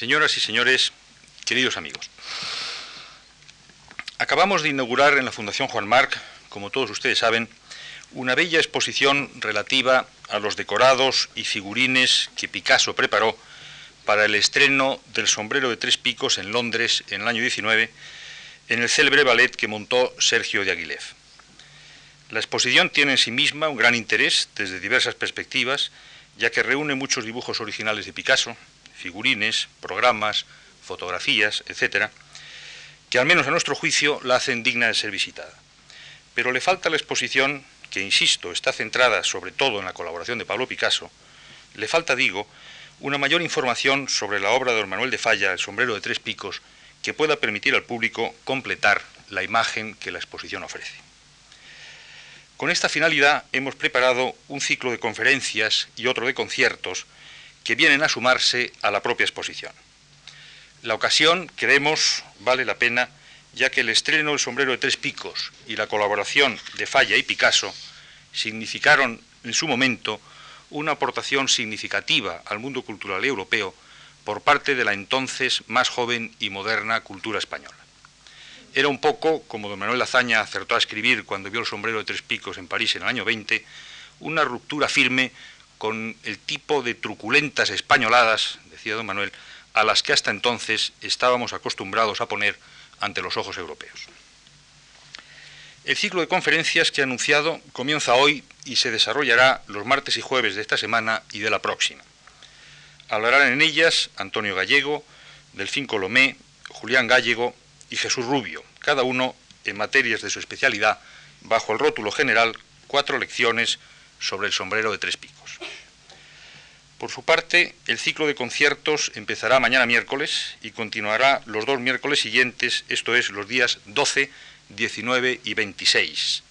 Señoras y señores, queridos amigos, acabamos de inaugurar en la Fundación Juan Marc, como todos ustedes saben, una bella exposición relativa a los decorados y figurines que Picasso preparó para el estreno del sombrero de tres picos en Londres en el año 19, en el célebre ballet que montó Sergio de Aguilef. La exposición tiene en sí misma un gran interés desde diversas perspectivas, ya que reúne muchos dibujos originales de Picasso, figurines, programas, fotografías, etc., que al menos a nuestro juicio la hacen digna de ser visitada. Pero le falta la exposición, que insisto, está centrada sobre todo en la colaboración de Pablo Picasso, le falta, digo, una mayor información sobre la obra de don Manuel de Falla, El sombrero de tres picos, que pueda permitir al público completar la imagen que la exposición ofrece. Con esta finalidad hemos preparado un ciclo de conferencias y otro de conciertos que vienen a sumarse a la propia exposición. La ocasión, creemos, vale la pena, ya que el estreno del sombrero de tres picos y la colaboración de Falla y Picasso significaron en su momento una aportación significativa al mundo cultural europeo por parte de la entonces más joven y moderna cultura española. Era un poco, como don Manuel Lazaña acertó a escribir cuando vio el sombrero de tres picos en París en el año 20, una ruptura firme con el tipo de truculentas españoladas, decía don Manuel, a las que hasta entonces estábamos acostumbrados a poner ante los ojos europeos. El ciclo de conferencias que he anunciado comienza hoy y se desarrollará los martes y jueves de esta semana y de la próxima. Hablarán en ellas Antonio Gallego, Delfín Colomé, Julián Gallego y Jesús Rubio, cada uno en materias de su especialidad, bajo el rótulo general Cuatro lecciones sobre el sombrero de tres picos. Por su parte, el ciclo de conciertos empezará mañana miércoles y continuará los dos miércoles siguientes, esto es, los días 12, 19 y 26.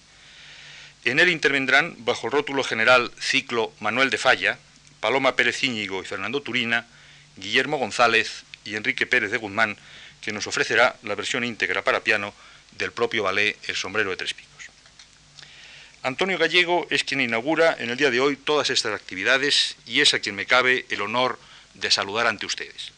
En él intervendrán, bajo el rótulo general Ciclo Manuel de Falla, Paloma Pérez Íñigo y Fernando Turina, Guillermo González y Enrique Pérez de Guzmán, que nos ofrecerá la versión íntegra para piano del propio ballet El sombrero de tres picos. Antonio Gallego es quien inaugura en el día de hoy todas estas actividades y es a quien me cabe el honor de saludar ante ustedes.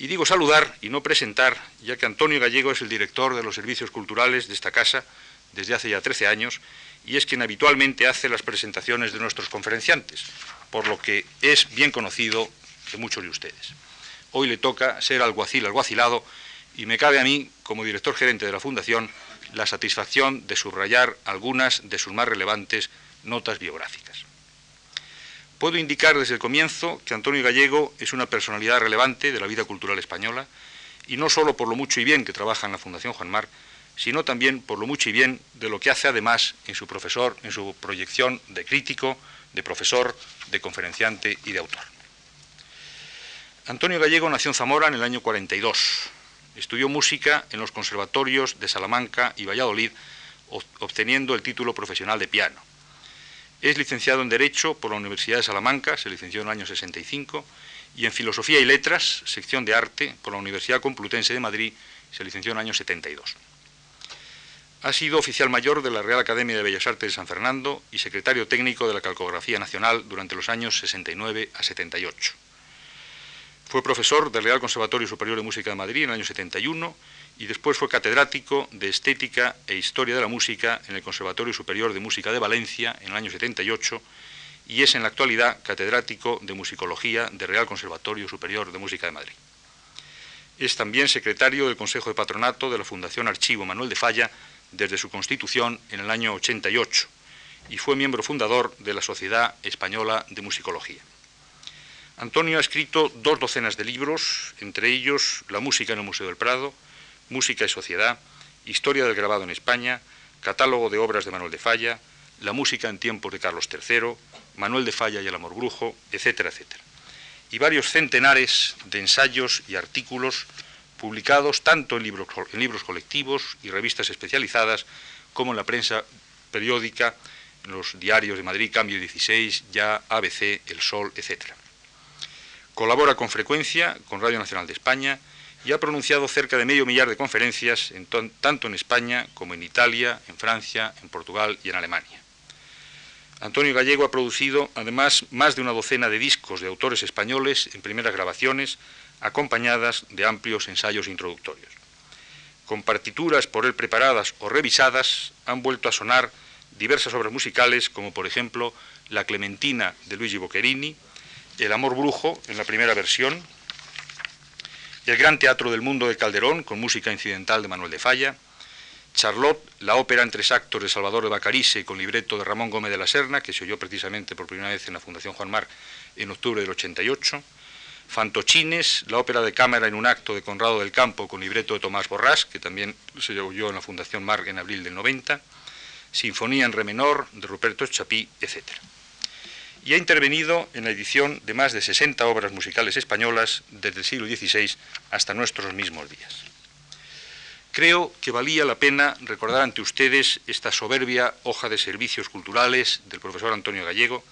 Y digo saludar y no presentar, ya que Antonio Gallego es el director de los servicios culturales de esta casa desde hace ya 13 años y es quien habitualmente hace las presentaciones de nuestros conferenciantes, por lo que es bien conocido de muchos de ustedes. Hoy le toca ser alguacil alguacilado y me cabe a mí, como director gerente de la Fundación, la satisfacción de subrayar algunas de sus más relevantes notas biográficas. Puedo indicar desde el comienzo que Antonio Gallego es una personalidad relevante de la vida cultural española, y no solo por lo mucho y bien que trabaja en la Fundación Juan Mar, sino también por lo mucho y bien de lo que hace además en su profesor, en su proyección de crítico, de profesor, de conferenciante y de autor. Antonio Gallego nació en Zamora en el año 42 Estudió música en los conservatorios de Salamanca y Valladolid, obteniendo el título profesional de piano. Es licenciado en Derecho por la Universidad de Salamanca, se licenció en el año 65, y en Filosofía y Letras, sección de Arte, por la Universidad Complutense de Madrid, se licenció en el año 72. Ha sido oficial mayor de la Real Academia de Bellas Artes de San Fernando y secretario técnico de la Calcografía Nacional durante los años 69 a 78. Fue profesor del Real Conservatorio Superior de Música de Madrid en el año 71 y después fue catedrático de Estética e Historia de la Música en el Conservatorio Superior de Música de Valencia en el año 78 y es en la actualidad catedrático de Musicología del Real Conservatorio Superior de Música de Madrid. Es también secretario del Consejo de Patronato de la Fundación Archivo Manuel de Falla desde su constitución en el año 88 y fue miembro fundador de la Sociedad Española de Musicología. Antonio ha escrito dos docenas de libros, entre ellos La música en el Museo del Prado, Música y Sociedad, Historia del grabado en España, Catálogo de obras de Manuel de Falla, La música en tiempos de Carlos III, Manuel de Falla y el amor brujo, etcétera, etcétera. Y varios centenares de ensayos y artículos publicados tanto en libros, en libros colectivos y revistas especializadas como en la prensa periódica, en los diarios de Madrid, Cambio 16, Ya, ABC, El Sol, etcétera. Colabora con frecuencia con Radio Nacional de España y ha pronunciado cerca de medio millar de conferencias tanto en España como en Italia, en Francia, en Portugal y en Alemania. Antonio Gallego ha producido además más de una docena de discos de autores españoles en primeras grabaciones, acompañadas de amplios ensayos introductorios. Con partituras por él preparadas o revisadas, han vuelto a sonar diversas obras musicales, como por ejemplo La Clementina de Luigi Boccherini, El Amor Brujo en la primera versión, El Gran Teatro del Mundo de Calderón, con música incidental de Manuel de Falla, Charlotte, la ópera en tres actos de Salvador de Bacarice con libreto de Ramón Gómez de la Serna, que se oyó precisamente por primera vez en la Fundación Juan Mar en octubre del 88, Fantochines, la ópera de cámara en un acto de Conrado del Campo con libreto de Tomás Borrás, que también se oyó en la Fundación Mar en abril del 90, Sinfonía en re menor de Ruperto Chapí, etc. Y ha intervenido en la edición de más de 60 obras musicales españolas desde el siglo XVI hasta nuestros mismos días. Creo que valía la pena recordar ante ustedes esta soberbia hoja de servicios culturales del profesor Antonio Gallego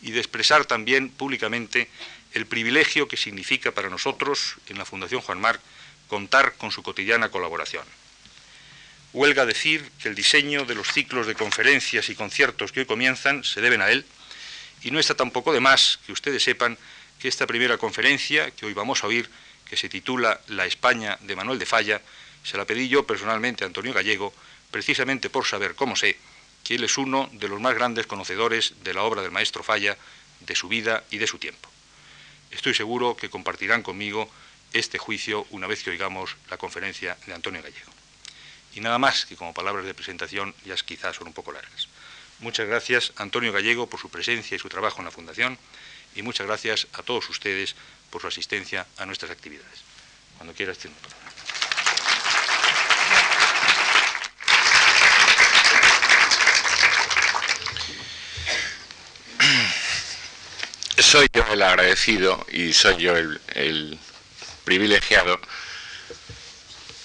y de expresar también públicamente el privilegio que significa para nosotros en la Fundación Juan Marc contar con su cotidiana colaboración. Huelga decir que el diseño de los ciclos de conferencias y conciertos que hoy comienzan se deben a él, y no está tampoco de más que ustedes sepan que esta primera conferencia que hoy vamos a oír, que se titula La España de Manuel de Falla, se la pedí yo personalmente a Antonio Gallego, precisamente por saber, cómo sé, que él es uno de los más grandes conocedores de la obra del maestro Falla, de su vida y de su tiempo. Estoy seguro que compartirán conmigo este juicio una vez que oigamos la conferencia de Antonio Gallego. Y nada más que como palabras de presentación, ya quizás son un poco largas. Muchas gracias Antonio Gallego por su presencia y su trabajo en la Fundación y muchas gracias a todos ustedes por su asistencia a nuestras actividades. Cuando quieras, tiene soy yo el agradecido y soy yo el, privilegiado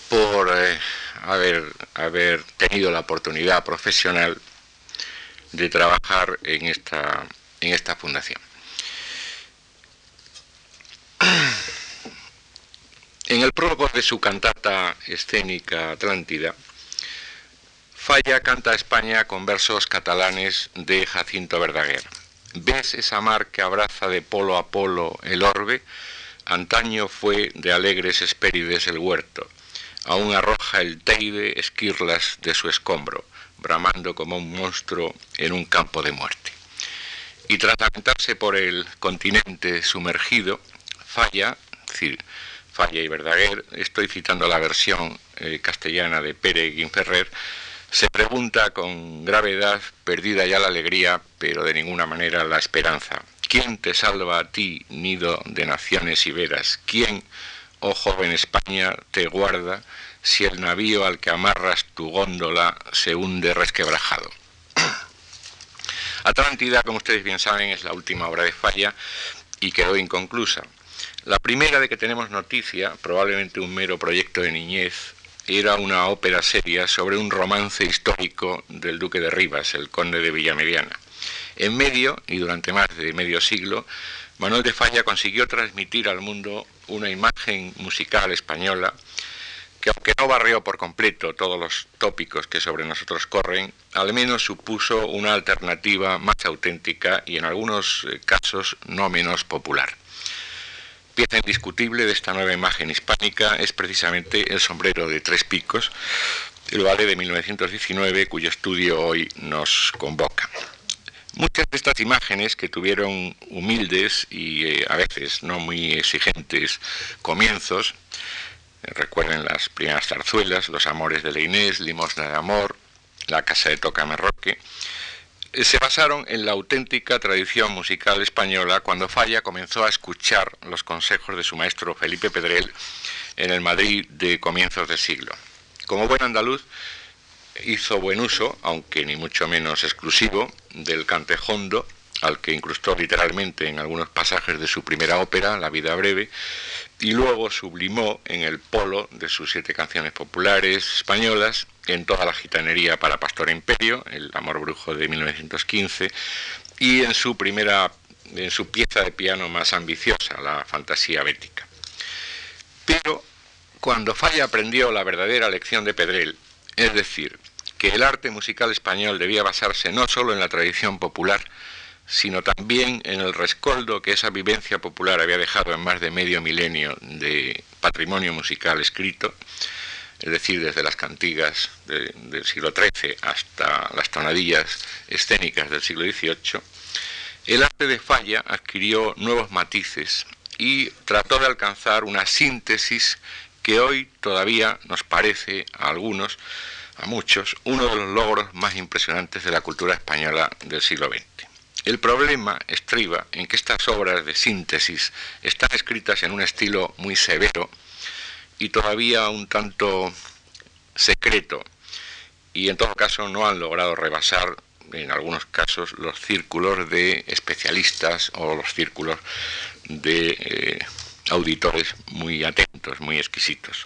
por eh, haber, haber tenido la oportunidad profesional de trabajar en esta, en esta fundación. En el prólogo de su cantata escénica Atlántida, Falla canta a España con versos catalanes de Jacinto Verdaguer. ¿Ves esa mar que abraza de polo a polo el orbe? Antaño fue de alegres espérides el huerto. Aún arroja el teide esquirlas de su escombro, bramando como un monstruo en un campo de muerte. Y tras lamentarse por el continente sumergido, falla, es decir, falla y Verdaguer, estoy citando la versión eh, castellana de Pere Guinferrer, se pregunta con gravedad, perdida ya la alegría, pero de ninguna manera la esperanza. ¿Quién te salva a ti, nido de naciones iberas? ¿Quién, oh joven España, te guarda si el navío al que amarras tu góndola se hunde resquebrajado? Atlántida, como ustedes bien saben, es la última obra de Falla y quedó inconclusa. La primera de que tenemos noticia, probablemente un mero proyecto de niñez, era una ópera seria sobre un romance histórico del duque de Rivas, el conde de Villamediana. En medio, y durante más de medio siglo, Manuel de Falla consiguió transmitir al mundo una imagen musical española que aunque no barrió por completo todos los tópicos que sobre nosotros corren, al menos supuso una alternativa más auténtica y en algunos eh, casos no menos popular pieza indiscutible de esta nueva imagen hispánica es precisamente el sombrero de tres picos, el vale de 1919, cuyo estudio hoy nos convoca. Muchas de estas imágenes que tuvieron humildes y eh, a veces no muy exigentes comienzos, recuerden las primeras zarzuelas, Los Amores de la Inés, Limosna de Amor, La Casa de Toca Roque, eh, se basaron en la auténtica tradición musical española cuando Falla comenzó a escuchar los consejos de su maestro Felipe Pedrel en el Madrid de comienzos del siglo. Como buen andaluz, hizo buen uso, aunque ni mucho menos exclusivo, del cantejondo, al que incrustó literalmente en algunos pasajes de su primera ópera, La vida breve, y luego sublimó en el polo de sus siete canciones populares españolas, en toda la gitanería para Pastor Imperio, El amor brujo de 1915, y en su primera en su pieza de piano más ambiciosa, la fantasía bética. Pero cuando Falla aprendió la verdadera lección de Pedrel, es decir, que el arte musical español debía basarse no solo en la tradición popular, sino también en el rescoldo que esa vivencia popular había dejado en más de medio milenio de patrimonio musical escrito, es decir, desde las cantigas del siglo XIII hasta las tonadillas escénicas del siglo XVIII, el arte de Falla adquirió nuevos matices y trató de alcanzar una síntesis que hoy todavía nos parece a algunos, a muchos, uno de los logros más impresionantes de la cultura española del siglo XX. El problema estriba en que estas obras de síntesis están escritas en un estilo muy severo y todavía un tanto secreto y en todo caso no han logrado rebasar en algunos casos los círculos de especialistas o los círculos de eh, auditores muy atentos, muy exquisitos.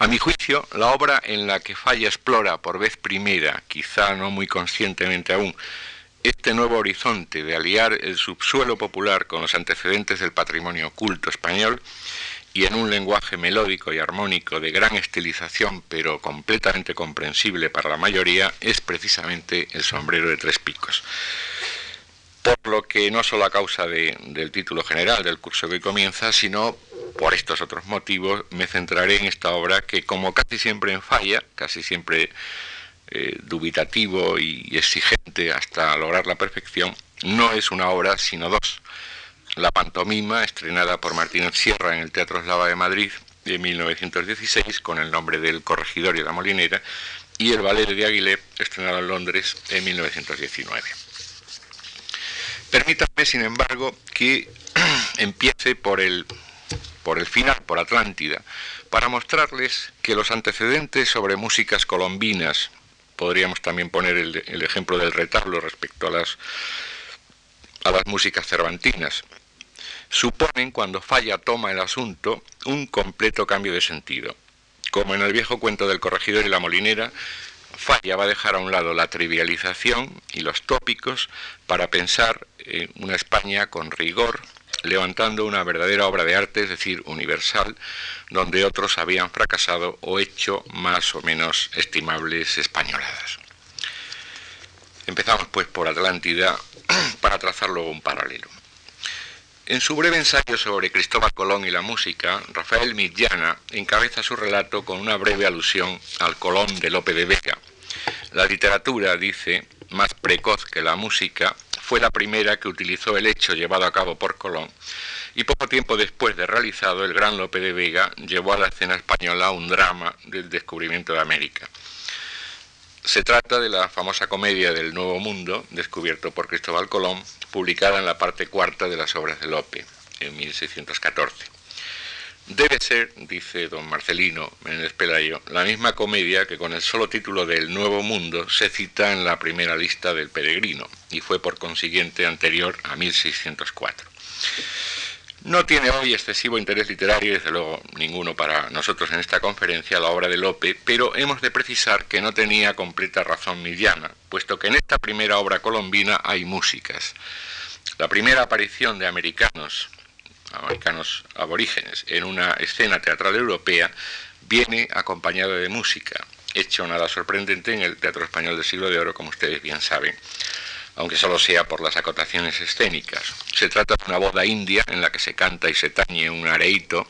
A mi juicio, la obra en la que Falla explora por vez primera, quizá no muy conscientemente aún, este nuevo horizonte de aliar el subsuelo popular con los antecedentes del patrimonio culto español y en un lenguaje melódico y armónico de gran estilización pero completamente comprensible para la mayoría es precisamente el sombrero de tres picos. Por lo que no solo a causa del título general del curso que comienza, sino por estos otros motivos me centraré en esta obra que como casi siempre en falla, casi siempre eh, dubitativo y exigente hasta lograr la perfección, no es una obra sino dos. La pantomima, estrenada por Martínez Sierra en el Teatro Eslava de Madrid de 1916 con el nombre del Corregidor y la Molinera, y el ballet de Aguilé, estrenado en Londres en 1919. Permítanme, sin embargo, que empiece por el, por el final, por Atlántida, para mostrarles que los antecedentes sobre músicas colombinas podríamos también poner el, ejemplo del retablo respecto a las, a las músicas cervantinas. Suponen, cuando falla toma el asunto, un completo cambio de sentido. Como en el viejo cuento del corregidor y la molinera, Falla va a dejar a un lado la trivialización y los tópicos para pensar en una España con rigor, levantando una verdadera obra de arte, es decir, universal, donde otros habían fracasado o hecho más o menos estimables españoladas. Empezamos pues por Atlántida para trazar luego un paralelo. En su breve ensayo sobre Cristóbal Colón y la música, Rafael Millana encabeza su relato con una breve alusión al Colón de Lope de Vega. La literatura, dice, más precoz que la música, fue la primera que utilizó el hecho llevado a cabo por Colón y poco tiempo después de realizado, el gran Lope de Vega llevó a la escena española un drama del descubrimiento de América. Se trata de la famosa comedia del Nuevo Mundo, descubierto por Cristóbal Colón, publicada en la parte cuarta de las obras de Lope, en 1614. Debe ser, dice don Marcelino el Pelayo, la misma comedia que con el solo título del Nuevo Mundo se cita en la primera lista del Peregrino y fue por consiguiente anterior a 1604. No tiene hoy excesivo interés literario, desde luego ninguno para nosotros en esta conferencia, la obra de Lope, pero hemos de precisar que no tenía completa razón Millana, puesto que en esta primera obra colombina hay músicas. La primera aparición de americanos americanos aborígenes en una escena teatral europea, viene acompañado de música, hecho nada sorprendente en el Teatro Español del Siglo de Oro, como ustedes bien saben, aunque solo sea por las acotaciones escénicas. Se trata de una boda india en la que se canta y se tañe un areito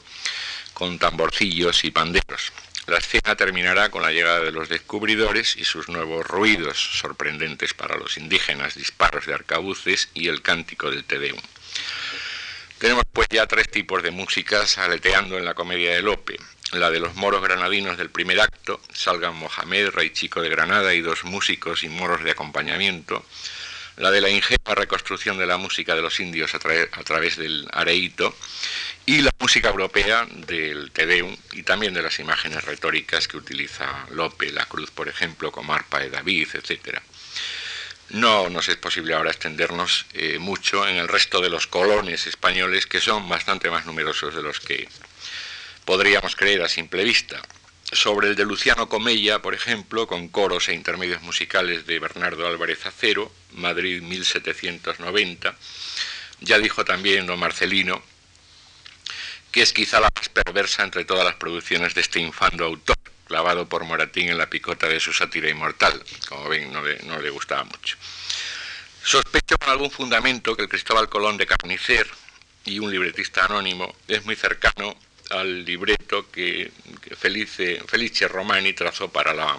con tamborcillos y panderos. La escena terminará con la llegada de los descubridores y sus nuevos ruidos sorprendentes para los indígenas, disparos de arcabuces y el cántico del Te Deum. Tenemos pues ya tres tipos de músicas aleteando en la comedia de Lope. La de los moros granadinos del primer acto, salgan Mohamed, rey chico de Granada y dos músicos y moros de acompañamiento. La de la ingenua reconstrucción de la música de los indios a, través del areíto. Y la música europea del Tedeum y también de las imágenes retóricas que utiliza Lope, la cruz, por ejemplo, como arpa de David, etcétera. No nos es posible ahora extendernos eh, mucho en el resto de los colones españoles, que son bastante más numerosos de los que podríamos creer a simple vista. Sobre el de Luciano Comella, por ejemplo, con coros e intermedios musicales de Bernardo Álvarez Acero, Madrid 1790, ya dijo también don Marcelino que es quizá la más perversa entre todas las producciones de este infando autor, clavado por Moratín en la picota de su sátira inmortal. Como ven, no le, gustaba mucho. Sospecho con algún fundamento que el Cristóbal Colón de Carnicer y un libretista anónimo es muy cercano al libreto que, Felice, Felice Romani trazó para la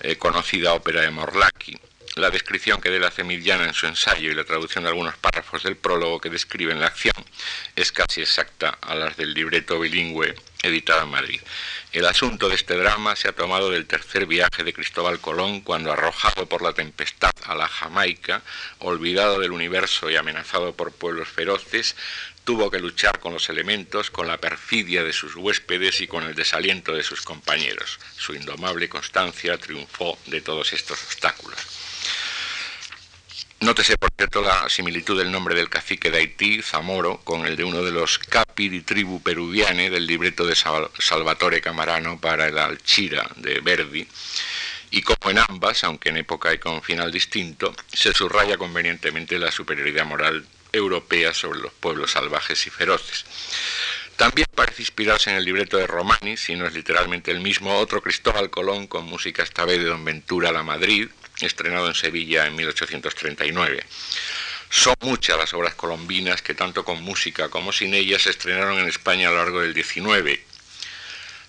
eh, conocida ópera de Morlacchi. La descripción que dé la Cemillana en su ensayo y la traducción de algunos párrafos del prólogo que describen la acción es casi exacta a las del libreto bilingüe editado en Madrid. El asunto de este drama se ha tomado del tercer viaje de Cristóbal Colón cuando, arrojado por la tempestad a la Jamaica, olvidado del universo y amenazado por pueblos feroces, tuvo que luchar con los elementos, con la perfidia de sus huéspedes y con el desaliento de sus compañeros. Su indomable constancia triunfó de todos estos obstáculos. Nótese, por cierto, la similitud del nombre del cacique de Haití, Zamoro, con el de uno de los capi di tribu peruviane del libreto de Salvatore Camarano para el Alchira de Verdi, y como en ambas, aunque en época y con final distinto, se subraya convenientemente la superioridad moral europea sobre los pueblos salvajes y feroces. También parece inspirarse en el libreto de Romani, si no es literalmente el mismo, otro Cristóbal Colón con música esta vez de Don Ventura La Madrid, estrenado en Sevilla en 1839. Son muchas las obras colombinas que tanto con música como sin ellas se estrenaron en España a lo largo del XIX.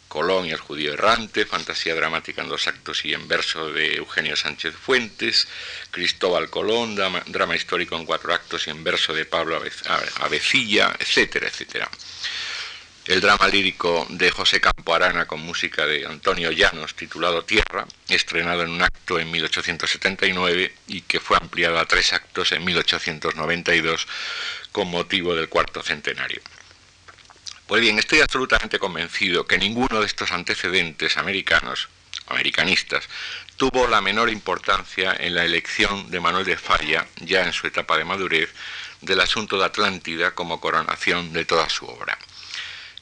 Colón y el judío errante, fantasía dramática en dos actos y en verso de Eugenio Sánchez Fuentes, Cristóbal Colón, drama, histórico en cuatro actos y en verso de Pablo Avecilla, etcétera, etcétera el drama lírico de José Campo Arana con música de Antonio Llanos titulado Tierra, estrenado en un acto en 1879 y que fue ampliado a tres actos en 1892 con motivo del cuarto centenario. Pues bien, estoy absolutamente convencido que ninguno de estos antecedentes americanos, americanistas, tuvo la menor importancia en la elección de Manuel de Falla, ya en su etapa de madurez, del asunto de Atlántida como coronación de toda su obra.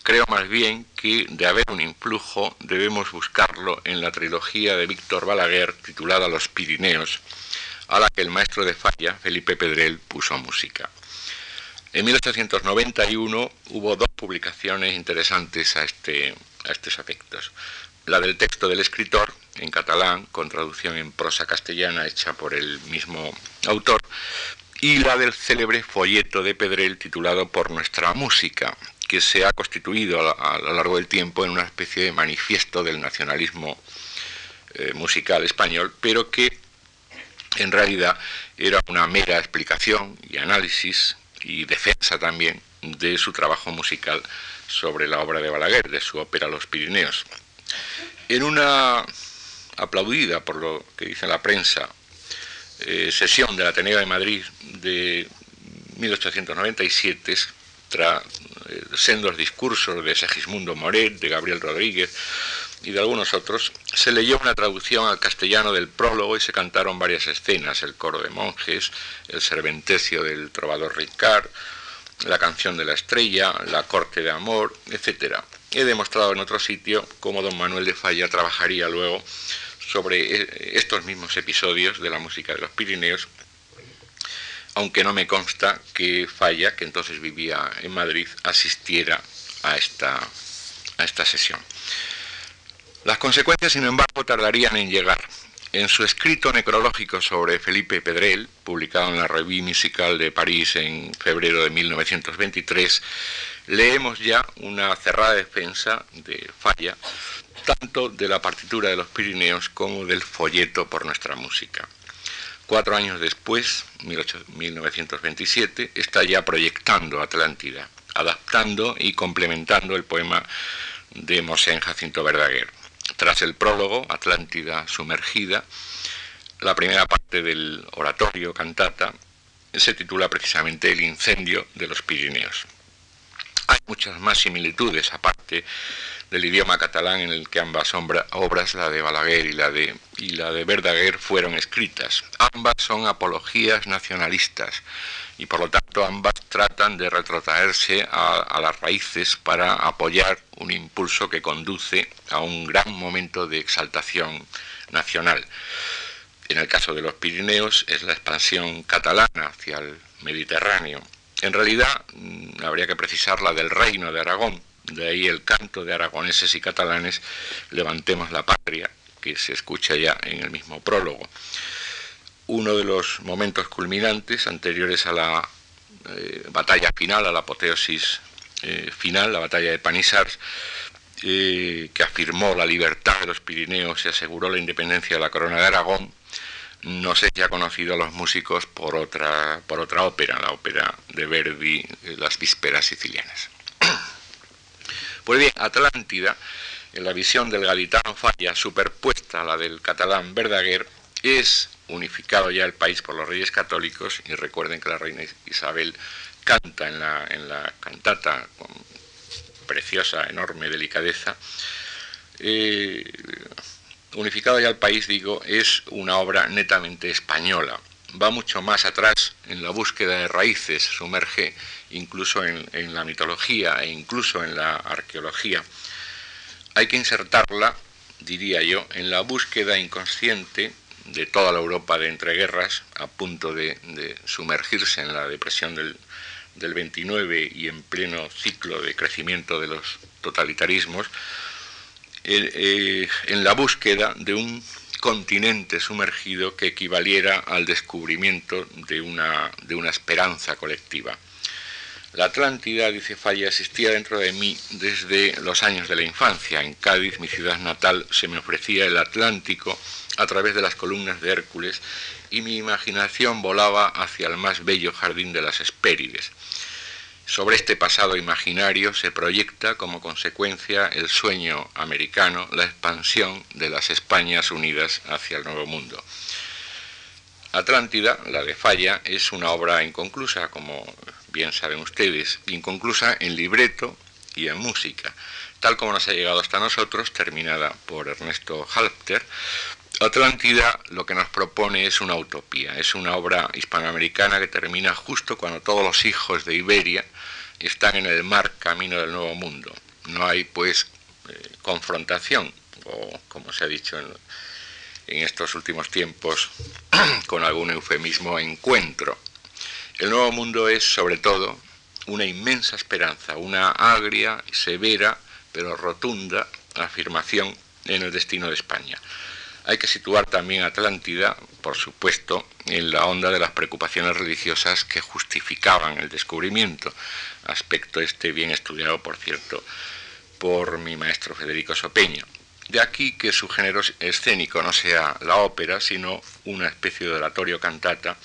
Creo más bien que de haber un influjo debemos buscarlo en la trilogía de Víctor Balaguer titulada Los Pirineos, a la que el maestro de falla, Felipe Pedrel, puso música. En 1891 hubo dos publicaciones interesantes a, este, a estos efectos. La del texto del escritor, en catalán, con traducción en prosa castellana hecha por el mismo autor, y la del célebre folleto de Pedrel titulado Por nuestra música, que se ha constituido a, lo largo del tiempo en una especie de manifiesto del nacionalismo eh, musical español, pero que en realidad era una mera explicación y análisis y defensa también de su trabajo musical sobre la obra de Balaguer, de su ópera Los Pirineos. En una aplaudida, por lo que dice la prensa, eh, sesión del Ateneo de Madrid de 1897, eh, sendos discursos de Segismundo Moret, de Gabriel Rodríguez y de algunos otros, se leyó una traducción al castellano del prólogo y se cantaron varias escenas, el coro de monjes, el serventecio del trovador Ricard, la canción de la estrella, la corte de amor, etc. He demostrado en otro sitio cómo don Manuel de Falla trabajaría luego sobre eh, estos mismos episodios de la música de los Pirineos aunque no me consta que Falla, que entonces vivía en Madrid, asistiera a esta, a esta sesión. Las consecuencias, sin embargo, tardarían en llegar. En su escrito necrológico sobre Felipe Pedrel, publicado en la Revue Musical de París en febrero de 1923, leemos ya una cerrada defensa de Falla, tanto de la partitura de los Pirineos como del folleto por nuestra música. Cuatro años después, 1927, está ya proyectando Atlántida, adaptando y complementando el poema de Mosén Jacinto Verdaguer. Tras el prólogo, Atlántida sumergida, la primera parte del oratorio cantata se titula precisamente El incendio de los Pirineos. Hay muchas más similitudes, aparte del idioma catalán en el que ambas obras, la de Balaguer y la de, y la de Verdaguer, fueron escritas. Ambas son apologías nacionalistas y por lo tanto ambas tratan de retrotraerse a, a las raíces para apoyar un impulso que conduce a un gran momento de exaltación nacional. En el caso de los Pirineos es la expansión catalana hacia el Mediterráneo. En realidad mm, habría que precisar la del Reino de Aragón, de ahí el canto de aragoneses y catalanes, Levantemos la patria, que se escucha ya en el mismo prólogo. uno de los momentos culminantes anteriores a la eh, batalla final, a la apoteosis eh, final, la batalla de Panisars, eh, que afirmó la libertad de los Pirineos y aseguró la independencia de la corona de Aragón, no sé si ha conocido a los músicos por otra, por otra ópera, la ópera de Verdi, Las Vísperas Sicilianas. Pues bien, Atlántida, en la visión del gaditano Falla, superpuesta a la del catalán Verdaguer, es unificado ya el país por los reyes católicos, y recuerden que la reina Isabel canta en la, en la cantata con preciosa, enorme delicadeza, eh, unificado ya el país, digo, es una obra netamente española. Va mucho más atrás en la búsqueda de raíces, sumerge incluso en, la mitología e incluso en la arqueología. Hay que insertarla, diría yo, en la búsqueda inconsciente de toda la Europa de entreguerras, a punto de, sumergirse en la depresión del, del 29 y en pleno ciclo de crecimiento de los totalitarismos, eh, en la búsqueda de un continente sumergido que equivaliera al descubrimiento de una, de una esperanza colectiva. La Atlántida, dice Falla, existía dentro de mí desde los años de la infancia. En Cádiz, mi ciudad natal, se me ofrecía el Atlántico a través de las columnas de Hércules y mi imaginación volaba hacia el más bello jardín de las Hespérides. Sobre este pasado imaginario se proyecta como consecuencia el sueño americano, la expansión de las Españas unidas hacia el Nuevo Mundo. Atlántida, la de Falla, es una obra inconclusa, como bien saben ustedes, inconclusa en libreto y en música, tal como nos ha llegado hasta nosotros, terminada por Ernesto Halpter, Atlántida lo que nos propone es una utopía, es una obra hispanoamericana que termina justo cuando todos los hijos de Iberia están en el mar camino del nuevo mundo. No hay pues eh, confrontación, o como se ha dicho en, en estos últimos tiempos, con algún eufemismo, encuentro. El nuevo mundo es sobre todo una inmensa esperanza, una agria, severa, pero rotunda afirmación en el destino de España. Hay que situar también Atlántida, por supuesto, en la onda de las preocupaciones religiosas que justificaban el descubrimiento, aspecto este bien estudiado, por cierto, por mi maestro Federico Sopeño. De aquí que su género escénico no sea la ópera, sino una especie de oratorio cantata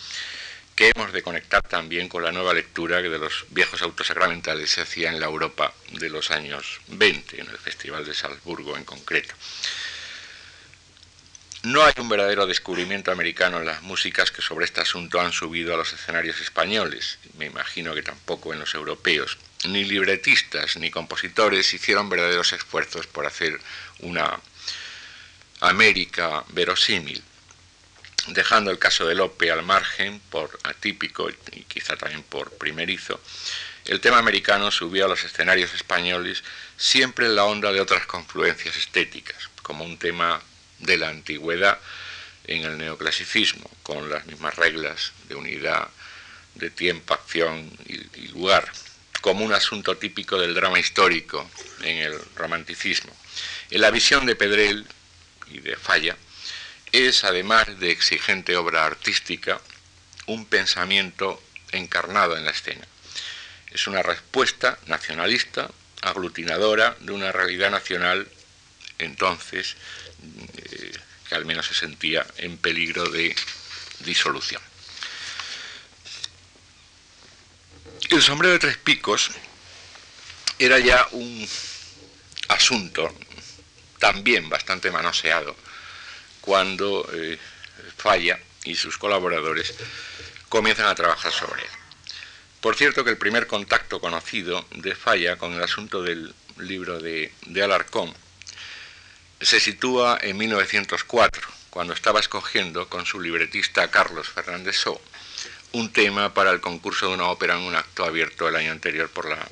que hemos de conectar también con la nueva lectura que de los viejos autos sacramentales se hacía en la Europa de los años 20, en el Festival de Salzburgo en concreto. No hay un verdadero descubrimiento americano en las músicas que sobre este asunto han subido a los escenarios españoles, me imagino que tampoco en los europeos. Ni libretistas ni compositores hicieron verdaderos esfuerzos por hacer una América verosímil, dejando el caso de Lope al margen por atípico y quizá también por primerizo. El tema americano subió a los escenarios españoles siempre en la onda de otras confluencias estéticas, como un tema de la antigüedad en el neoclasicismo, con las mismas reglas de unidad de tiempo, acción y, lugar, como un asunto típico del drama histórico en el romanticismo. En la visión de Pedrell y de Falla, es, además de exigente obra artística, un pensamiento encarnado en la escena. Es una respuesta nacionalista, aglutinadora de una realidad nacional entonces que al menos se sentía en peligro de disolución. El sombrero de tres picos era ya un asunto también bastante manoseado cuando eh, Falla y sus colaboradores comienzan a trabajar sobre él. Por cierto que el primer contacto conocido de Falla con el asunto del libro de, de Alarcón se sitúa en 1904, cuando estaba escogiendo con su libretista Carlos Fernández So un tema para el concurso de una ópera en un acto abierto el año anterior por la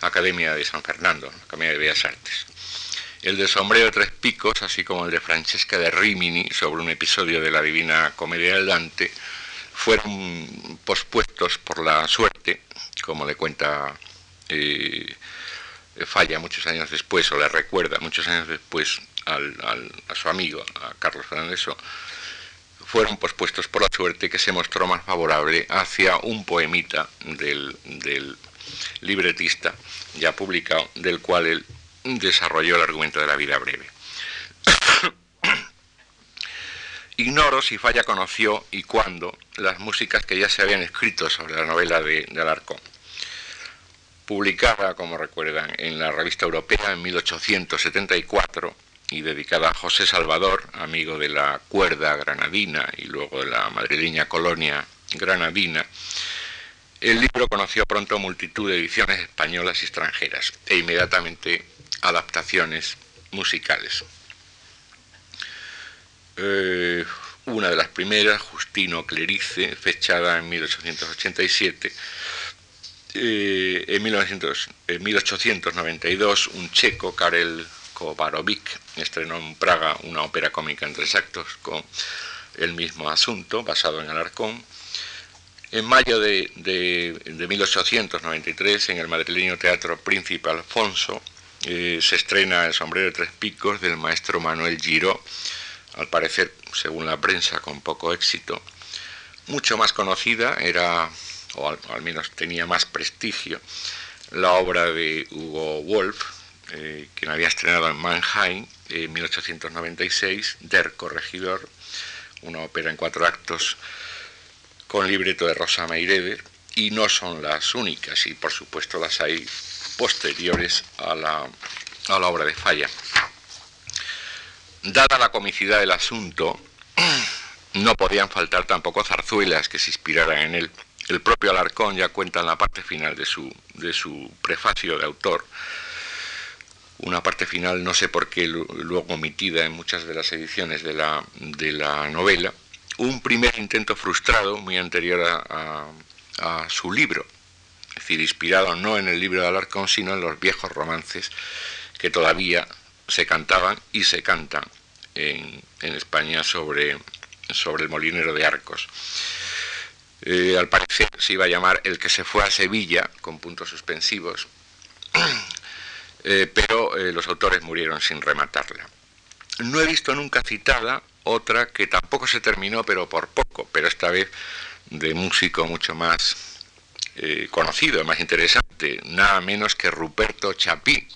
Academia de San Fernando, la Academia de Bellas Artes. El de Sombrero de Tres Picos, así como el de Francesca de Rimini sobre un episodio de la Divina Comedia del Dante, fueron pospuestos por la suerte, como le cuenta eh, Falla muchos años después, o le recuerda muchos años después a su amigo, a Carlos Fernández, fueron pospuestos por la suerte que se mostró más favorable hacia un poemita del, del libretista ya publicado, del cual él desarrolló el argumento de la vida breve. Ignoro si Falla conoció y cuándo las músicas que ya se habían escrito sobre la novela de, de Alarcón. Publicada, como recuerdan, en la revista europea en 1874 y dedicada a José Salvador, amigo de la cuerda granadina y luego de la madrileña colonia granadina, el libro conoció pronto multitud de ediciones españolas y extranjeras e inmediatamente adaptaciones musicales. Eh, una de las primeras, Justino Clerice, fechada en 1887. Eh, en, 1892, un checo, Karel Kovarovic, estrenó en Praga una ópera cómica en tres actos con el mismo asunto, basado en Alarcón. En mayo de, de 1893, en el madrileño Teatro Príncipe Alfonso, eh, se estrena El sombrero de tres picos del maestro Manuel Giró, al parecer, según la prensa, con poco éxito. Mucho más conocida era, o al, menos tenía más prestigio, la obra de Hugo Wolf, eh, quien había estrenado en Mannheim en 1896, Der Corregidor, una ópera en cuatro actos con libreto de Rosa Meireder, y no son las únicas, y por supuesto las hay posteriores a la, a la obra de Falla. Dada la comicidad del asunto, no podían faltar tampoco zarzuelas que se inspiraran en él. El propio Alarcón ya cuenta en la parte final de su, de su prefacio de autor, una parte final, no sé por qué, luego omitida en muchas de las ediciones de la, de la novela, un primer intento frustrado muy anterior a, su libro, es decir, inspirado no en el libro de Alarcón, sino en los viejos romances que todavía se cantaban y se cantan en, España sobre, sobre el molinero de Arcos. Eh, al parecer se iba a llamar El que se fue a Sevilla, con puntos suspensivos, eh, pero eh, los autores murieron sin rematarla. No he visto nunca citada otra que tampoco se terminó, pero por poco, pero esta vez de músico mucho más eh, conocido, más interesante, nada menos que Ruperto Chapí,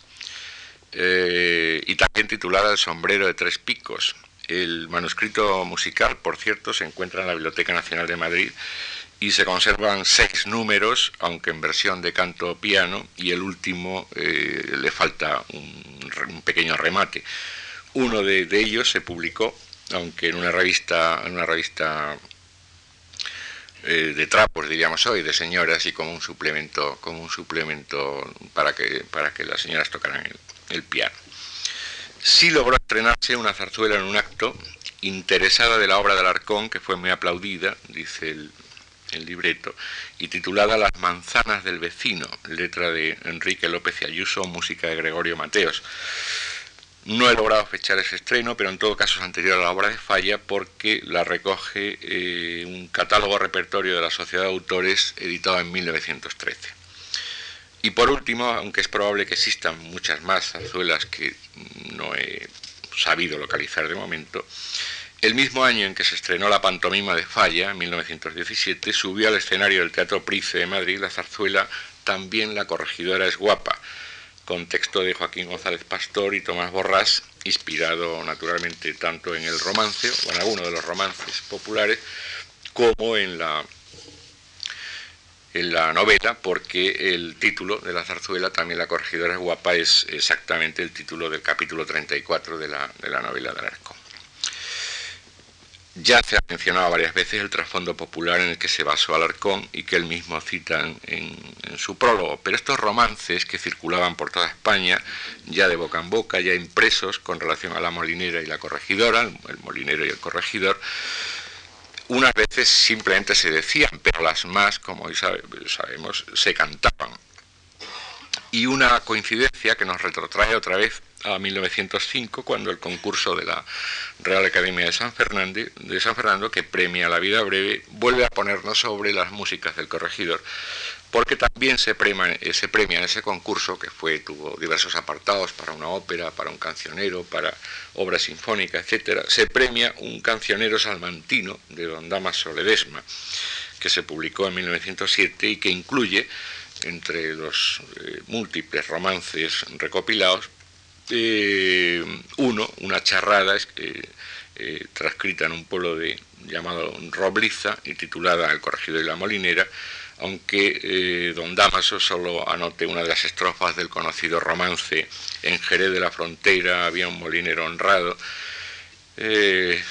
y también titulada El sombrero de tres picos. El manuscrito musical, por cierto, se encuentra en la Biblioteca Nacional de Madrid y se conservan seis números, aunque en versión de canto piano, y el último eh, le falta un, pequeño remate. Uno de, ellos se publicó, aunque en una revista, en una revista eh, de trapos, diríamos hoy, de señoras y como un suplemento, como un suplemento para que, para que las señoras tocaran el, piano. Sí logró estrenarse una zarzuela en un acto, interesada de la obra de Alarcón, que fue muy aplaudida, dice el, el libreto, y titulada Las manzanas del vecino, letra de Enrique López y Ayuso, música de Gregorio Mateos. No he logrado fechar ese estreno, pero en todo caso es anterior a la obra de Falla porque la recoge eh, un catálogo repertorio de la Sociedad de Autores editado en 1913. Y por último, aunque es probable que existan muchas más zarzuelas que no he sabido localizar de momento, el mismo año en que se estrenó la pantomima de Falla, en 1917, subió al escenario del Teatro Price de Madrid la zarzuela También la corregidora es guapa, con texto de Joaquín González Pastor y Tomás Borrás, inspirado naturalmente tanto en el romance, o en alguno de los romances populares, como en la, en la novela, porque el título de la zarzuela, también La corregidora es guapa, es exactamente el título del capítulo 34 de la, de la novela de Alarcón. Ya se ha mencionado varias veces el trasfondo popular en el que se basó Alarcón y que él mismo cita en, su prólogo, pero estos romances que circulaban por toda España, ya de boca en boca, ya impresos con relación a la molinera y la corregidora, el molinero y el corregidor, unas veces simplemente se decían, pero las más, como hoy sabemos, se cantaban. Y una coincidencia que nos retrotrae otra vez a 1905, cuando el concurso de la Real Academia de San, Fernando, de San Fernando, que premia la vida breve, vuelve a ponernos sobre las músicas del corregidor, porque también se premia, eh, premia en ese concurso, que fue, tuvo diversos apartados para una ópera, para un cancionero, para obra sinfónica, etc., se premia un cancionero salmantino de don Damaso Ledesma, que se publicó en 1907 y que incluye, entre los eh, múltiples romances recopilados, eh, uno, una charrada transcrita en un pueblo de, llamado Robliza y titulada El corregidor y la molinera, aunque eh, don Damaso solo anote una de las estrofas del conocido romance En Jerez de la Frontera había un molinero honrado, eh,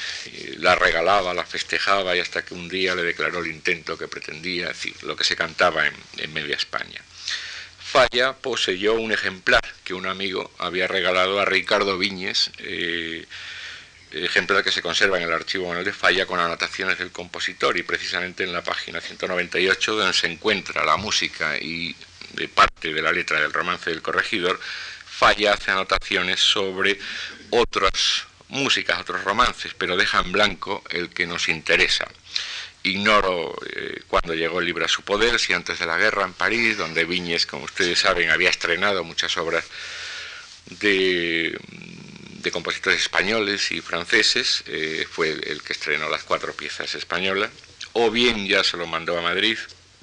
la regalaba, la festejaba y hasta que un día le declaró el intento que pretendía, decir, lo que se cantaba en, media España. Falla poseyó un ejemplar que un amigo había regalado a Ricardo Viñes, eh, ejemplar que se conserva en el archivo manual de Falla con anotaciones del compositor y precisamente en la página 198 donde se encuentra la música y de parte de la letra del romance del corregidor, Falla hace anotaciones sobre otras músicas, otros romances, pero deja en blanco el que nos interesa. Ignoro eh, cuándo llegó el libro a su poder, si antes de la guerra en París, donde Viñes, como ustedes saben, había estrenado muchas obras de compositores españoles y franceses, eh, fue el, que estrenó las cuatro piezas españolas, o bien ya se lo mandó a Madrid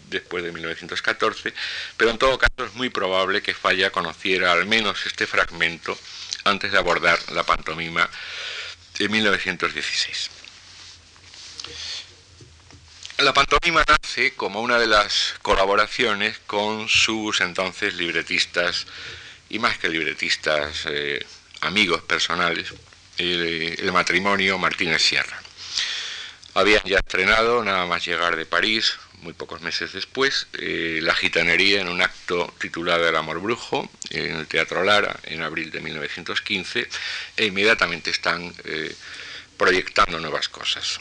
después de 1914, pero en todo caso es muy probable que Falla conociera al menos este fragmento antes de abordar la pantomima de 1916. La pantomima nace como una de las colaboraciones con sus entonces libretistas, y más que libretistas, eh, amigos personales, el, matrimonio Martínez Sierra. Habían ya estrenado, nada más llegar de París, muy pocos meses después, eh, La Gitanería en un acto titulado El Amor Brujo, en el Teatro Lara, en abril de 1915, e inmediatamente están eh, proyectando nuevas cosas.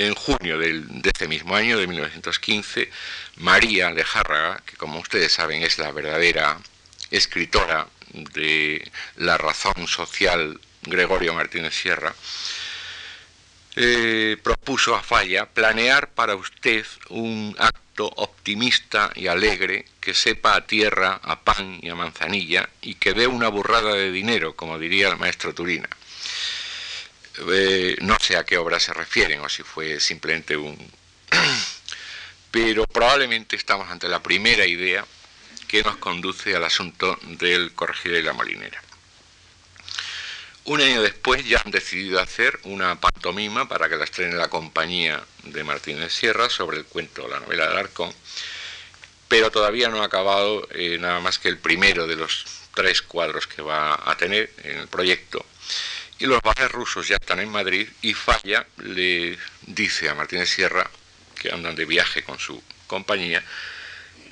En junio de ese mismo año, de 1915, María Lejárraga, que como ustedes saben es la verdadera escritora de la razón social Gregorio Martínez Sierra, eh, propuso a Falla planear para usted un acto optimista y alegre que sepa a tierra, a pan y a manzanilla y que dé una burrada de dinero, como diría el maestro Turina. Eh, no sé a qué obra se refieren o si fue simplemente un... Pero probablemente estamos ante la primera idea que nos conduce al asunto del corregidor y la molinera. Un año después ya han decidido hacer una pantomima para que la estrene la compañía de Martínez Sierra sobre el cuento, la novela del Arcón, pero todavía no ha acabado eh, nada más que el primero de los tres cuadros que va a tener en el proyecto. Y los bajes rusos ya están en Madrid y Falla le dice a Martínez Sierra, que andan de viaje con su compañía,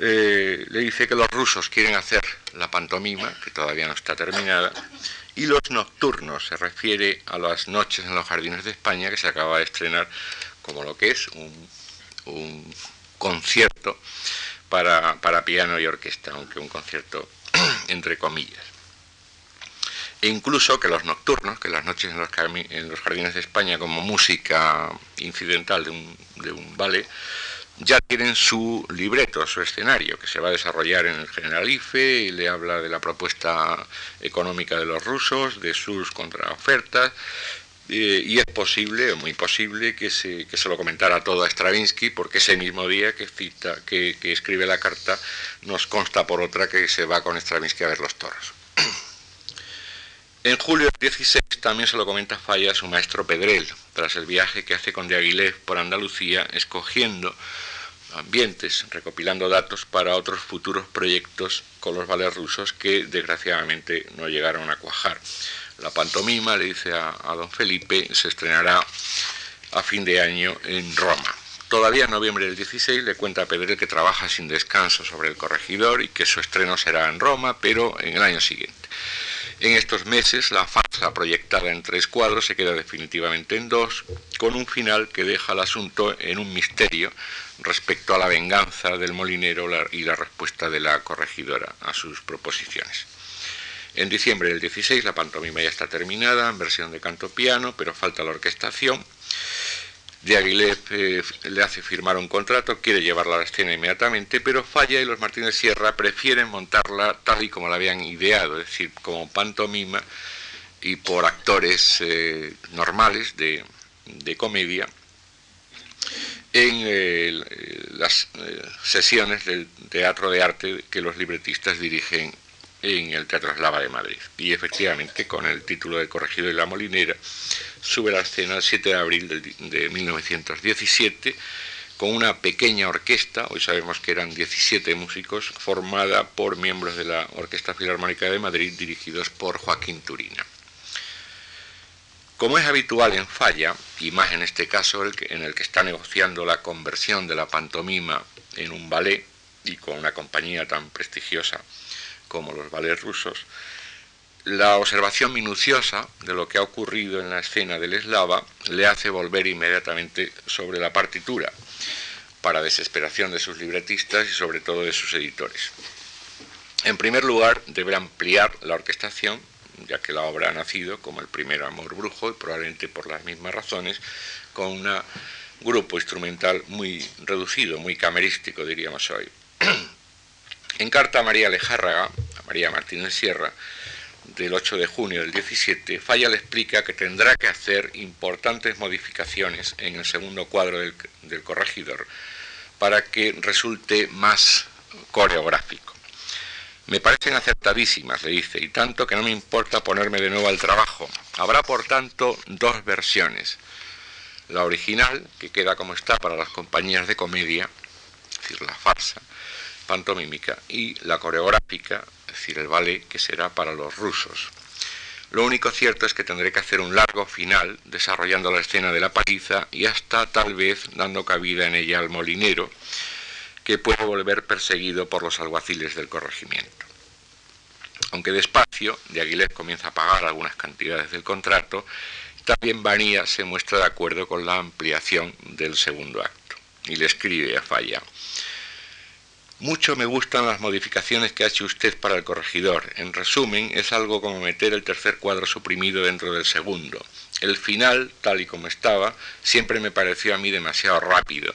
eh, le dice que los rusos quieren hacer la pantomima, que todavía no está terminada, y los nocturnos, se refiere a las noches en los jardines de España, que se acaba de estrenar como lo que es un, concierto para, piano y orquesta, aunque un concierto entre comillas. E incluso que los nocturnos, que las noches en los, jardines de España como música incidental de un, de un ballet, ya tienen su libreto, su escenario, que se va a desarrollar en el Generalife y le habla de la propuesta económica de los rusos, de sus contraofertas, eh, y es posible, o muy posible, que se, que se lo comentara todo a Stravinsky, porque ese mismo día que, cita, que escribe la carta nos consta por otra que se va con Stravinsky a ver los toros. En julio del 16 también se lo comenta Falla a su maestro Pedrel, tras el viaje que hace con de Aguilés por Andalucía, escogiendo ambientes, recopilando datos para otros futuros proyectos con los vales rusos que desgraciadamente no llegaron a cuajar. La pantomima, le dice a, don Felipe, se estrenará a fin de año en Roma. Todavía en noviembre del 16 le cuenta a Pedrel que trabaja sin descanso sobre el corregidor y que su estreno será en Roma, pero en el año siguiente. En estos meses, la farsa proyectada en tres cuadros se queda definitivamente en dos, con un final que deja el asunto en un misterio respecto a la venganza del molinero y la respuesta de la corregidora a sus proposiciones. En diciembre del 16 la pantomima ya está terminada en versión de canto piano, pero falta la orquestación. Diaghilev eh, le hace firmar un contrato, quiere llevarla a la escena inmediatamente, pero falla y los Martínez Sierra prefieren montarla tal y como la habían ideado, es decir, como pantomima y por actores eh, normales de, comedia en eh, las sesiones del teatro de arte que los libretistas dirigen en el Teatro Eslava de Madrid. Y efectivamente, con el título de Corregido y la Molinera, sube la escena el 7 de abril de 1917 con una pequeña orquesta, hoy sabemos que eran 17 músicos, formada por miembros de la Orquesta Filarmónica de Madrid dirigidos por Joaquín Turina. Como es habitual en Falla, y más en este caso en el que está negociando la conversión de la pantomima en un ballet y con una compañía tan prestigiosa como los ballets rusos, la observación minuciosa de lo que ha ocurrido en la escena del eslava le hace volver inmediatamente sobre la partitura, para desesperación de sus libretistas y sobre todo de sus editores. En primer lugar, debe ampliar la orquestación, ya que la obra ha nacido como el primer amor brujo y probablemente por las mismas razones, con un grupo instrumental muy reducido, muy camerístico, diríamos hoy. En carta a María Lejárraga, a María Martínez Sierra, del 8 de junio del 17, Falla le explica que tendrá que hacer importantes modificaciones en el segundo cuadro del, del corregidor para que resulte más coreográfico. Me parecen acertadísimas, le dice, y tanto que no me importa ponerme de nuevo al trabajo. Habrá, por tanto, dos versiones. La original, que queda como está para las compañías de comedia, es decir, la farsa, pantomímica y la coreográfica, es decir, el ballet, que será para los rusos. Lo único cierto es que tendré que hacer un largo final desarrollando la escena de la paliza y hasta tal vez dando cabida en ella al molinero, que puede volver perseguido por los alguaciles del corregimiento. Aunque despacio, de Aguilés comienza a pagar algunas cantidades del contrato, también Vanía se muestra de acuerdo con la ampliación del segundo acto y le escribe a Falla. Mucho me gustan las modificaciones que ha hecho usted para el corregidor. En resumen, es algo como meter el tercer cuadro suprimido dentro del segundo. El final, tal y como estaba, siempre me pareció a mí demasiado rápido.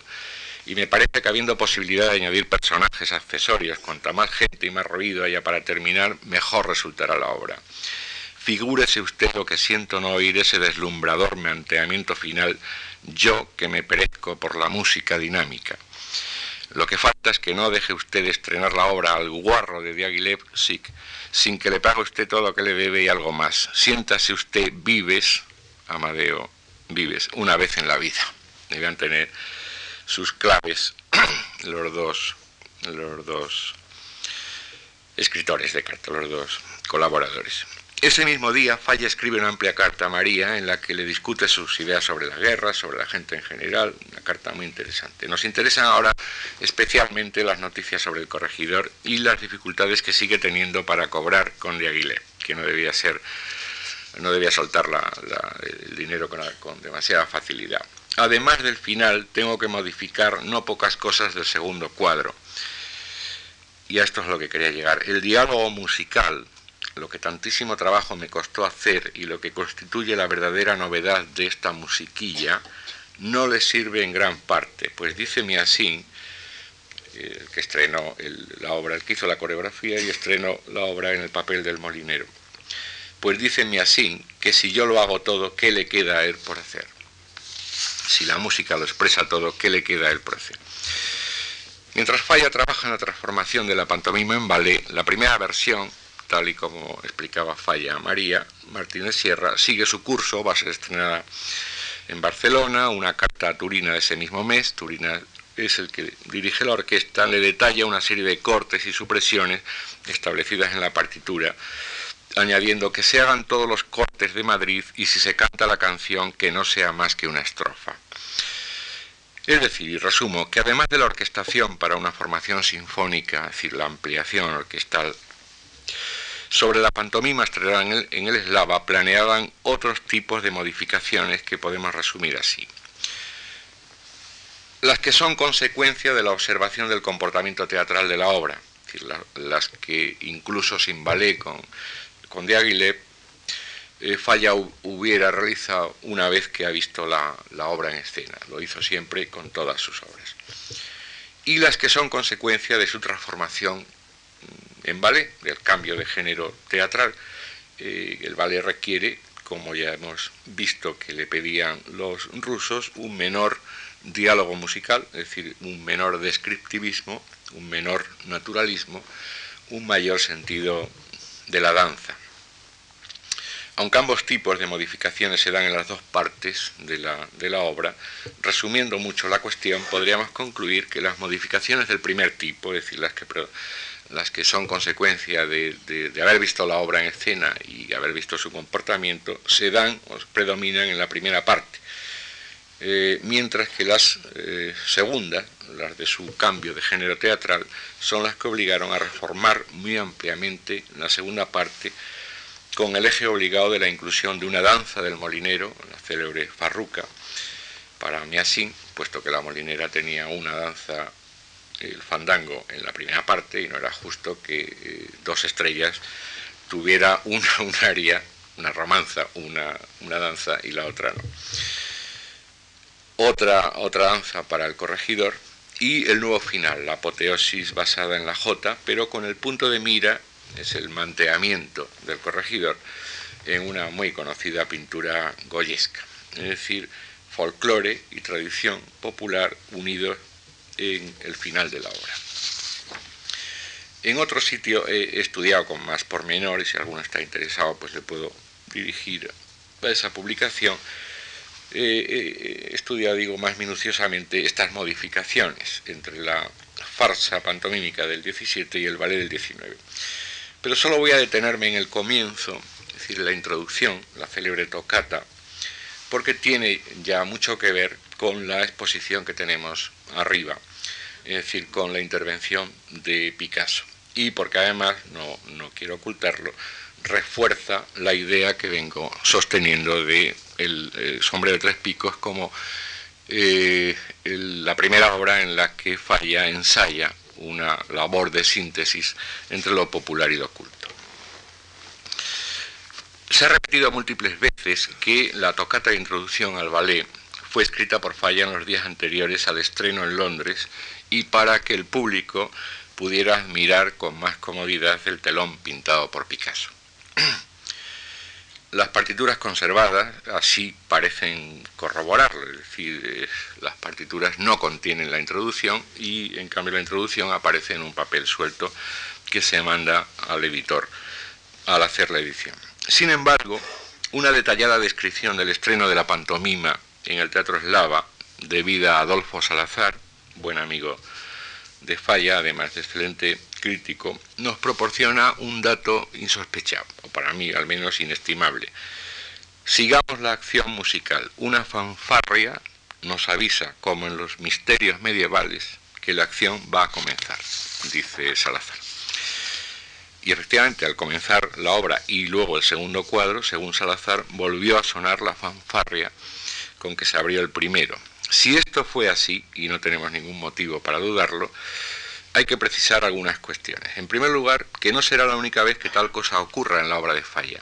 Y me parece que habiendo posibilidad de añadir personajes accesorios, cuanta más gente y más ruido haya para terminar, mejor resultará la obra. Figúrese usted lo que siento no oír ese deslumbrador manteamiento final, yo que me perezco por la música dinámica. Lo que falta es que no deje usted estrenar la obra al guarro de Diaghilev sin que le pague usted todo lo que le debe y algo más. Siéntase usted vives, Amadeo, vives, una vez en la vida. Deben tener sus claves los dos, los dos escritores de carta, los dos colaboradores. Ese mismo día, Falla escribe una amplia carta a María en la que le discute sus ideas sobre la guerra, sobre la gente en general, una carta muy interesante. Nos interesan ahora especialmente las noticias sobre el corregidor y las dificultades que sigue teniendo para cobrar con de Aguilé, que no debía ser, no debía soltar el dinero con, con demasiada facilidad. Además del final, tengo que modificar no pocas cosas del segundo cuadro. Y a esto es lo que quería llegar. El diálogo musical lo que tantísimo trabajo me costó hacer y lo que constituye la verdadera novedad de esta musiquilla, no le sirve en gran parte, pues dice Miasin, el que estrenó la obra, el que hizo la coreografía y estrenó la obra en el papel del molinero. Pues dice Miasin que si yo lo hago todo, ¿qué le queda a él por hacer? Si la música lo expresa todo, ¿qué le queda a él por hacer? Mientras Falla trabaja en la transformación de la pantomima en ballet, la primera versión tal y como explicaba Falla María Martínez Sierra, sigue su curso, va a ser estrenada en Barcelona, una carta a Turina de ese mismo mes, Turina es el que dirige la orquesta, le detalla una serie de cortes y supresiones establecidas en la partitura, añadiendo que se hagan todos los cortes de Madrid y si se canta la canción que no sea más que una estrofa. Es decir, y resumo, que además de la orquestación para una formación sinfónica, es decir, la ampliación orquestal sobre la pantomima estrenada en el, en el eslava planeaban otros tipos de modificaciones que podemos resumir así. Las que son consecuencia de la observación del comportamiento teatral de la obra, las que incluso sin ballet con, con Diaghilev eh, Falla hubiera realizado una vez que ha visto la, la obra en escena. Lo hizo siempre con todas sus obras. Y las que son consecuencia de su transformación en ballet, del cambio de género teatral. Eh, el ballet requiere, como ya hemos visto que le pedían los rusos, un menor diálogo musical, es decir, un menor descriptivismo, un menor naturalismo, un mayor sentido de la danza. Aunque ambos tipos de modificaciones se dan en las dos partes de la, obra, resumiendo mucho la cuestión, podríamos concluir que las modificaciones del primer tipo, es decir, las que, las que son consecuencia de, haber visto la obra en escena y haber visto su comportamiento, se dan o predominan en la primera parte. Eh, mientras que las eh, segundas, las de su cambio de género teatral, son las que obligaron a reformar muy ampliamente la segunda parte con el eje obligado de la inclusión de una danza del molinero, la célebre farruca, para mí así, puesto que la molinera tenía una danza, el fandango, en la primera parte y no era justo que eh, dos estrellas tuviera una, un aria, una romanza, una, una danza y la otra no. Otra, otra danza para el corregidor y el nuevo final, la apoteosis basada en la jota, pero con el punto de mira, es el manteamiento del corregidor, en una muy conocida pintura goyesca, es decir, folclore y tradición popular unidos en el final de la obra. En otro sitio he estudiado con más pormenores, si alguno está interesado, pues le puedo dirigir a esa publicación, he estudiado, digo, más minuciosamente estas modificaciones entre la farsa pantomímica del 17 y el ballet del 19. Pero solo voy a detenerme en el comienzo, es decir, la introducción, la célebre tocata, porque tiene ya mucho que ver con la exposición que tenemos arriba, es decir, con la intervención de Picasso. Y porque además, no, no quiero ocultarlo, refuerza la idea que vengo sosteniendo de el, Sombrero de Tres Picos como eh, la primera obra en la que Falla ensaya una labor de síntesis entre lo popular y lo oculto. Se ha repetido múltiples veces que la tocata de introducción al ballet fue escrita por Falla en los días anteriores al estreno en Londres y para que el público pudiera admirar con más comodidad el telón pintado por Picasso. Las partituras conservadas así parecen corroborarlo, es decir, las partituras no contienen la introducción y en cambio la introducción aparece en un papel suelto que se manda al editor al hacer la edición. Sin embargo, una detallada descripción del estreno de la pantomima en el Teatro Eslava, debida a Adolfo Salazar, buen amigo de Falla, además de excelente crítico, nos proporciona un dato insospechado, o para mí al menos inestimable. Sigamos la acción musical. Una fanfarria nos avisa, como en los misterios medievales, que la acción va a comenzar, dice Salazar. Y efectivamente, al comenzar la obra y luego el segundo cuadro, según Salazar, volvió a sonar la fanfarria con que se abrió el primero, si esto fue así, y no tenemos ningún motivo para dudarlo, hay que precisar algunas cuestiones. En primer lugar, que no será la única vez que tal cosa ocurra en la obra de Falla.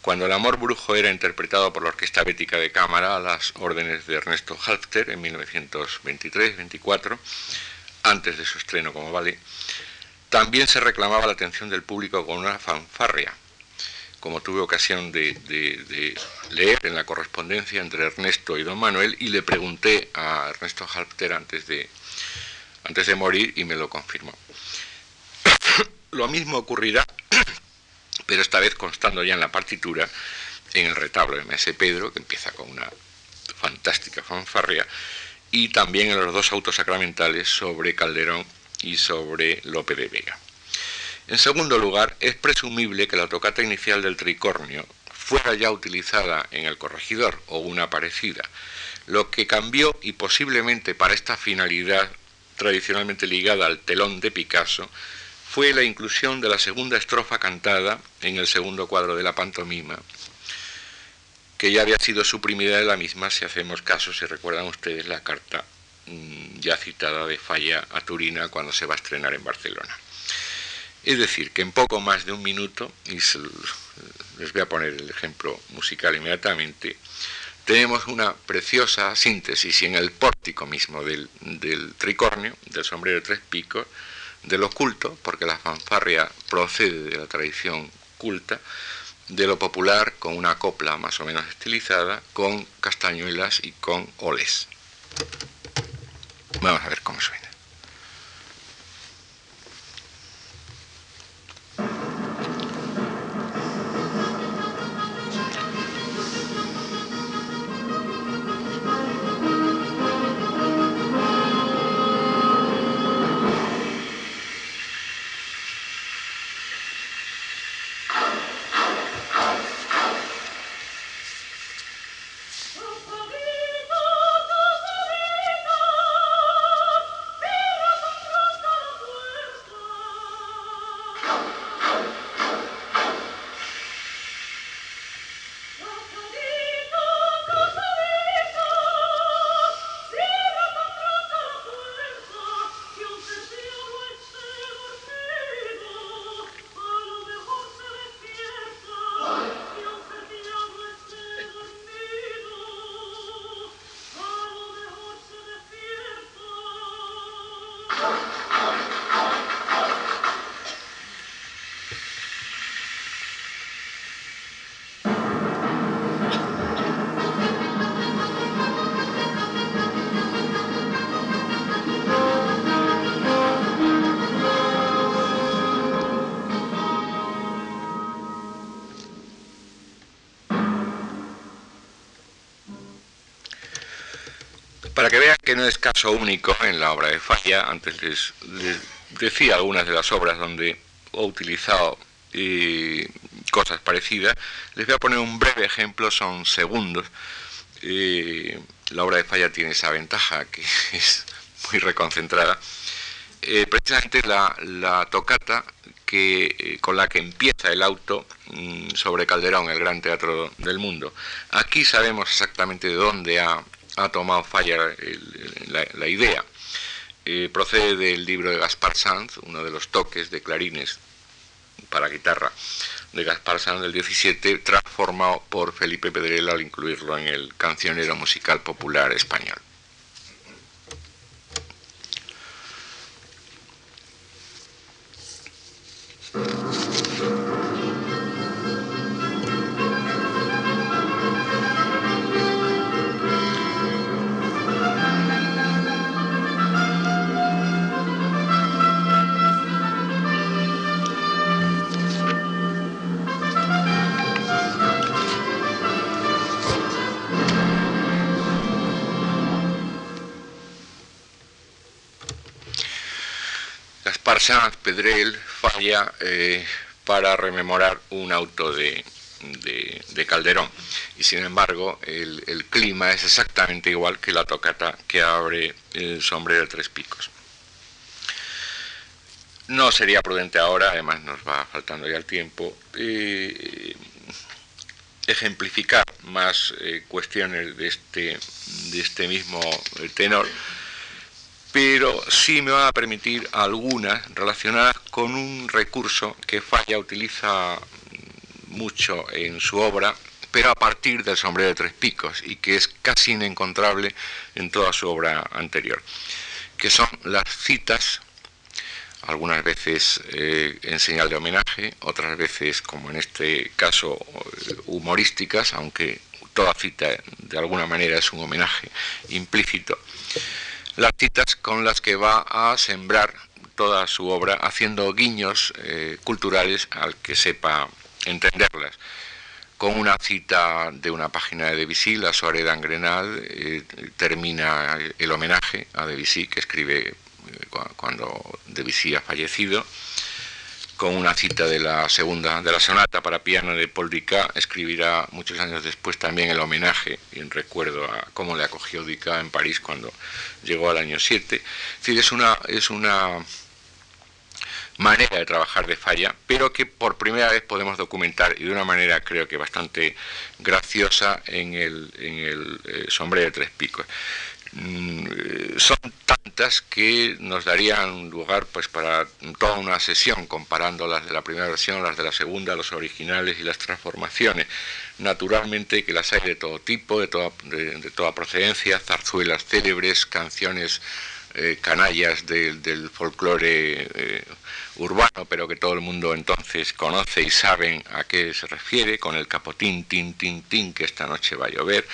Cuando El amor brujo era interpretado por la Orquesta Bética de Cámara a las órdenes de Ernesto Halfter en 1923-24, antes de su estreno como ballet, también se reclamaba la atención del público con una fanfarria, como tuve ocasión de, leer en la correspondencia entre Ernesto y don Manuel, y le pregunté a Ernesto Halpter antes de, antes de morir y me lo confirmó. lo mismo ocurrirá, pero esta vez constando ya en la partitura, en el retablo de Mese Pedro, que empieza con una fantástica fanfarria, y también en los dos autos sacramentales sobre Calderón y sobre Lope de Vega. En segundo lugar, es presumible que la tocata inicial del tricornio fuera ya utilizada en el corregidor o una parecida. Lo que cambió y posiblemente para esta finalidad tradicionalmente ligada al telón de Picasso fue la inclusión de la segunda estrofa cantada en el segundo cuadro de la pantomima, que ya había sido suprimida de la misma si hacemos caso, si recuerdan ustedes la carta mm, ya citada de Falla a Turina cuando se va a estrenar en Barcelona. Es decir, que en poco más de un minuto, y les voy a poner el ejemplo musical inmediatamente, tenemos una preciosa síntesis en el pórtico mismo del, del tricornio, del sombrero de tres picos, de lo culto, porque la fanfarria procede de la tradición culta, de lo popular con una copla más o menos estilizada, con castañuelas y con oles. Vamos a ver cómo suena. No es caso único en la obra de Falla, antes les, decía algunas de las obras donde he utilizado eh, cosas parecidas, les voy a poner un breve ejemplo, son segundos. Eh, la obra de Falla tiene esa ventaja que es muy reconcentrada. Eh, precisamente la, la tocata que, con la que empieza el auto mm, sobre Calderón, el gran teatro del mundo. Aquí sabemos exactamente de dónde ha ha tomado falla la, idea. Eh, procede del libro de Gaspar Sanz, uno de los toques de clarines para guitarra de Gaspar Sanz del 17, transformado por Felipe Pedrela al incluirlo en el cancionero musical popular español. Sanz Pedrel falla eh, para rememorar un auto de, Calderón. Y sin embargo, el, clima es exactamente igual que la tocata que abre el sombrero de tres picos. No sería prudente ahora, además nos va faltando ya el tiempo, eh, ejemplificar más eh, cuestiones de este, de este mismo tenor pero sí me va a permitir algunas relacionadas con un recurso que Falla utiliza mucho en su obra, pero a partir del sombrero de tres picos y que es casi inencontrable en toda su obra anterior, que son las citas, algunas veces eh, en señal de homenaje, otras veces, como en este caso, humorísticas, aunque toda cita de alguna manera es un homenaje implícito las citas con las que va a sembrar toda su obra, haciendo guiños eh, culturales al que sepa entenderlas. Con una cita de una página de Debussy, La soirée d'Angrenal, eh, termina el homenaje a Debussy, que escribe eh, cuando Debussy ha fallecido con una cita de la segunda, de la sonata para piano de Paul Dicá, escribirá muchos años después también el homenaje y en recuerdo a cómo le acogió Dicá en París cuando llegó al año 7. Es decir, es una, es una manera de trabajar de falla, pero que por primera vez podemos documentar y de una manera creo que bastante graciosa en el, en el eh, sombrero de tres picos. Mm, son tantas que nos darían lugar pues para toda una sesión comparando las de la primera versión, las de la segunda, los originales y las transformaciones. Naturalmente que las hay de todo tipo, de toda, de, toda procedencia, zarzuelas célebres, canciones eh, canallas del folclore eh, urbano, pero que todo el mundo entonces conoce y saben a qué se refiere, con el capotín, tin, tin, tin, que esta noche va a llover,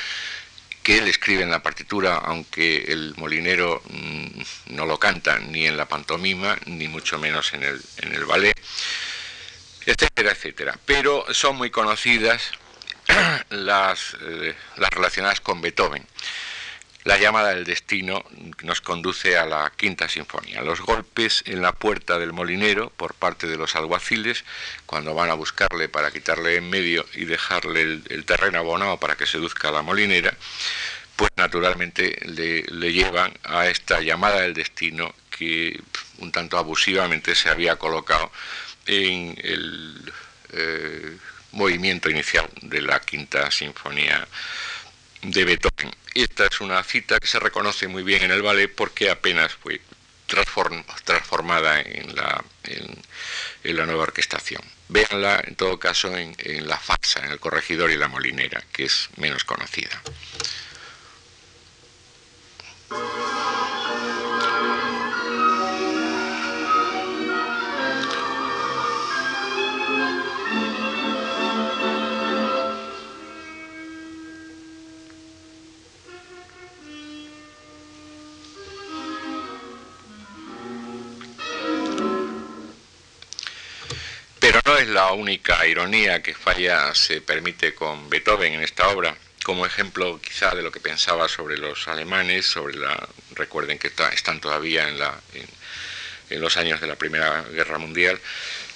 que él escribe en la partitura, aunque el molinero mm, no lo canta ni en la pantomima, ni mucho menos en el, en el ballet, etcétera, etcétera. Pero son muy conocidas las, eh, las relacionadas con Beethoven. La llamada del destino nos conduce a la quinta sinfonía. Los golpes en la puerta del molinero por parte de los alguaciles, cuando van a buscarle para quitarle en medio y dejarle el, terreno abonado para que seduzca a la molinera, pues naturalmente le, llevan a esta llamada del destino que un tanto abusivamente se había colocado en el eh, movimiento inicial de la quinta sinfonía de Beethoven. Esta es una cita que se reconoce muy bien en el ballet porque apenas fue transformada en la, en, la nueva orquestación. Véanla en todo caso en, en la farsa, en el corregidor y la molinera, que es menos conocida. Es la única ironía que Falla se permite con Beethoven en esta obra, como ejemplo quizá de lo que pensaba sobre los alemanes, sobre la recuerden que están todavía en, la, en, los años de la Primera Guerra Mundial,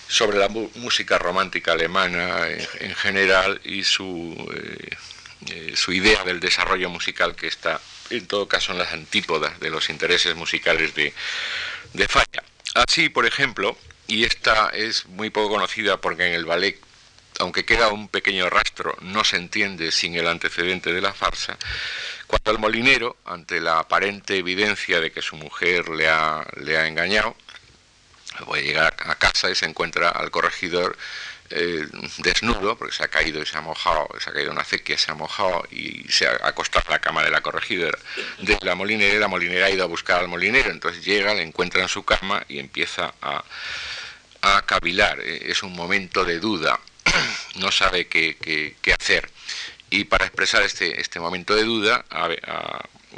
sobre la música romántica alemana en, general y su, eh, eh, su idea del desarrollo musical que está en todo caso en las antípodas de los intereses musicales de, de Falla. Así, por ejemplo, y esta es muy poco conocida porque en el ballet, aunque queda un pequeño rastro, no se entiende sin el antecedente de la farsa, cuando el molinero, ante la aparente evidencia de que su mujer le ha, le ha engañado, voy a llegar a casa y se encuentra al corregidor eh, desnudo, porque se ha caído y se ha mojado, se ha caído una acequia, se ha mojado y se ha acostado en la cama de la corregidora. De la molinera la molinera ha ido a buscar al molinero, entonces llega, le encuentra en su cama y empieza a a cavilar, eh, es un momento de duda, no sabe qué, hacer. Y para expresar este, este momento de duda, a,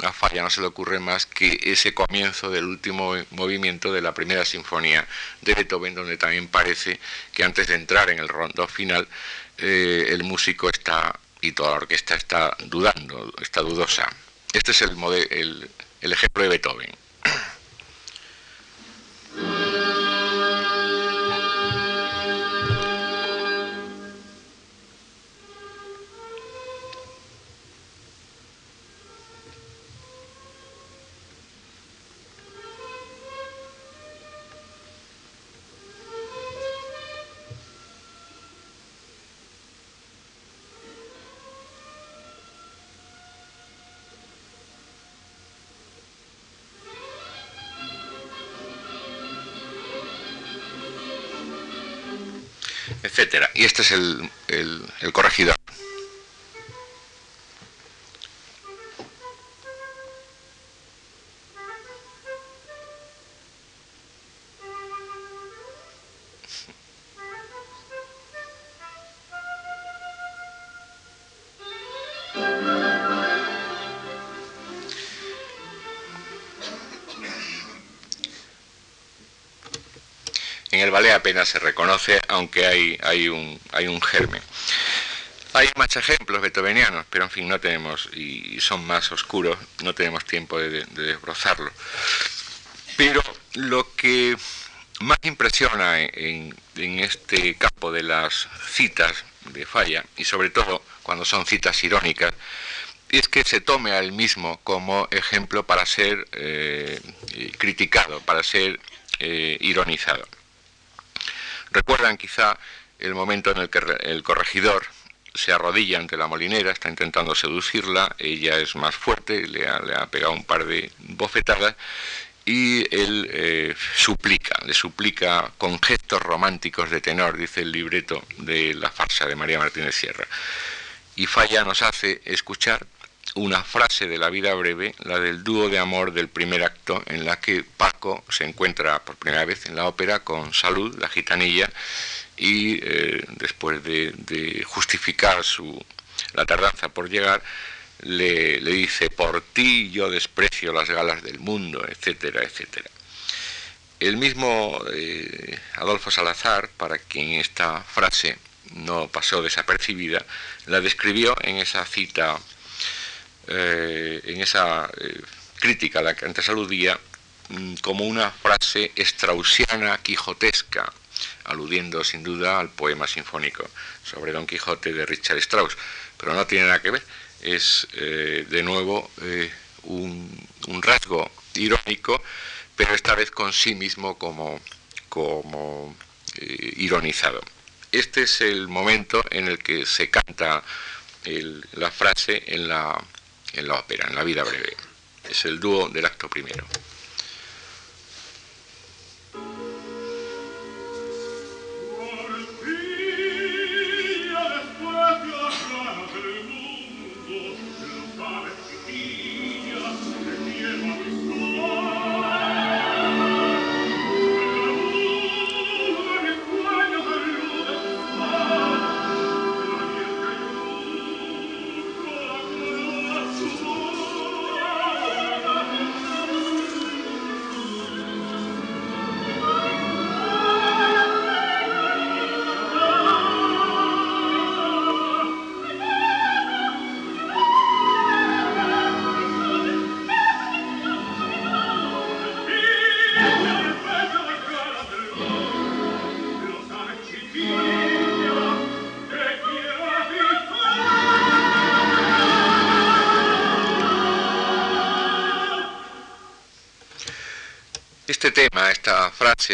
a, Falla no se le ocurre más que ese comienzo del último movimiento de la primera sinfonía de Beethoven, donde también parece que antes de entrar en el rondo final, eh, el músico está y toda la orquesta está dudando, está dudosa. Este es el, el, el ejemplo de Beethoven. Etcétera. Y este es el, el corregidor. Apenas se reconoce, aunque hay, hay, un, hay un germen. Hay más ejemplos beethovenianos, pero en fin, no tenemos, y son más oscuros, no tenemos tiempo de, desbrozarlo. Pero lo que más impresiona en, en, este campo de las citas de falla, y sobre todo cuando son citas irónicas, es que se tome al mismo como ejemplo para ser eh, criticado, para ser eh, ironizado. Recuerdan quizá el momento en el que el corregidor se arrodilla ante la molinera, está intentando seducirla, ella es más fuerte, le ha, le ha pegado un par de bofetadas y él eh, suplica, le suplica con gestos románticos de tenor, dice el libreto de la farsa de María Martínez Sierra. Y Falla nos hace escuchar una frase de la vida breve, la del dúo de amor del primer acto, en la que Paco se encuentra por primera vez en la ópera con Salud, la gitanilla, y eh, después de, justificar su, la tardanza por llegar, le, dice, por ti yo desprecio las galas del mundo, etcétera, etcétera. El mismo eh, Adolfo Salazar, para quien esta frase no pasó desapercibida, la describió en esa cita, eh, en esa crítica a la que antes aludía, mm, como una frase straussiana quijotesca, aludiendo sin duda al poema sinfónico sobre Don Quijote de Richard Strauss, pero no tiene nada que ver, es eh, de nuevo eh, un, rasgo irónico, pero esta vez con sí mismo como, como eh, ironizado. Este es el momento en el que se canta la frase en la, en la ópera, en la vida breve. Es el dúo del acto primero.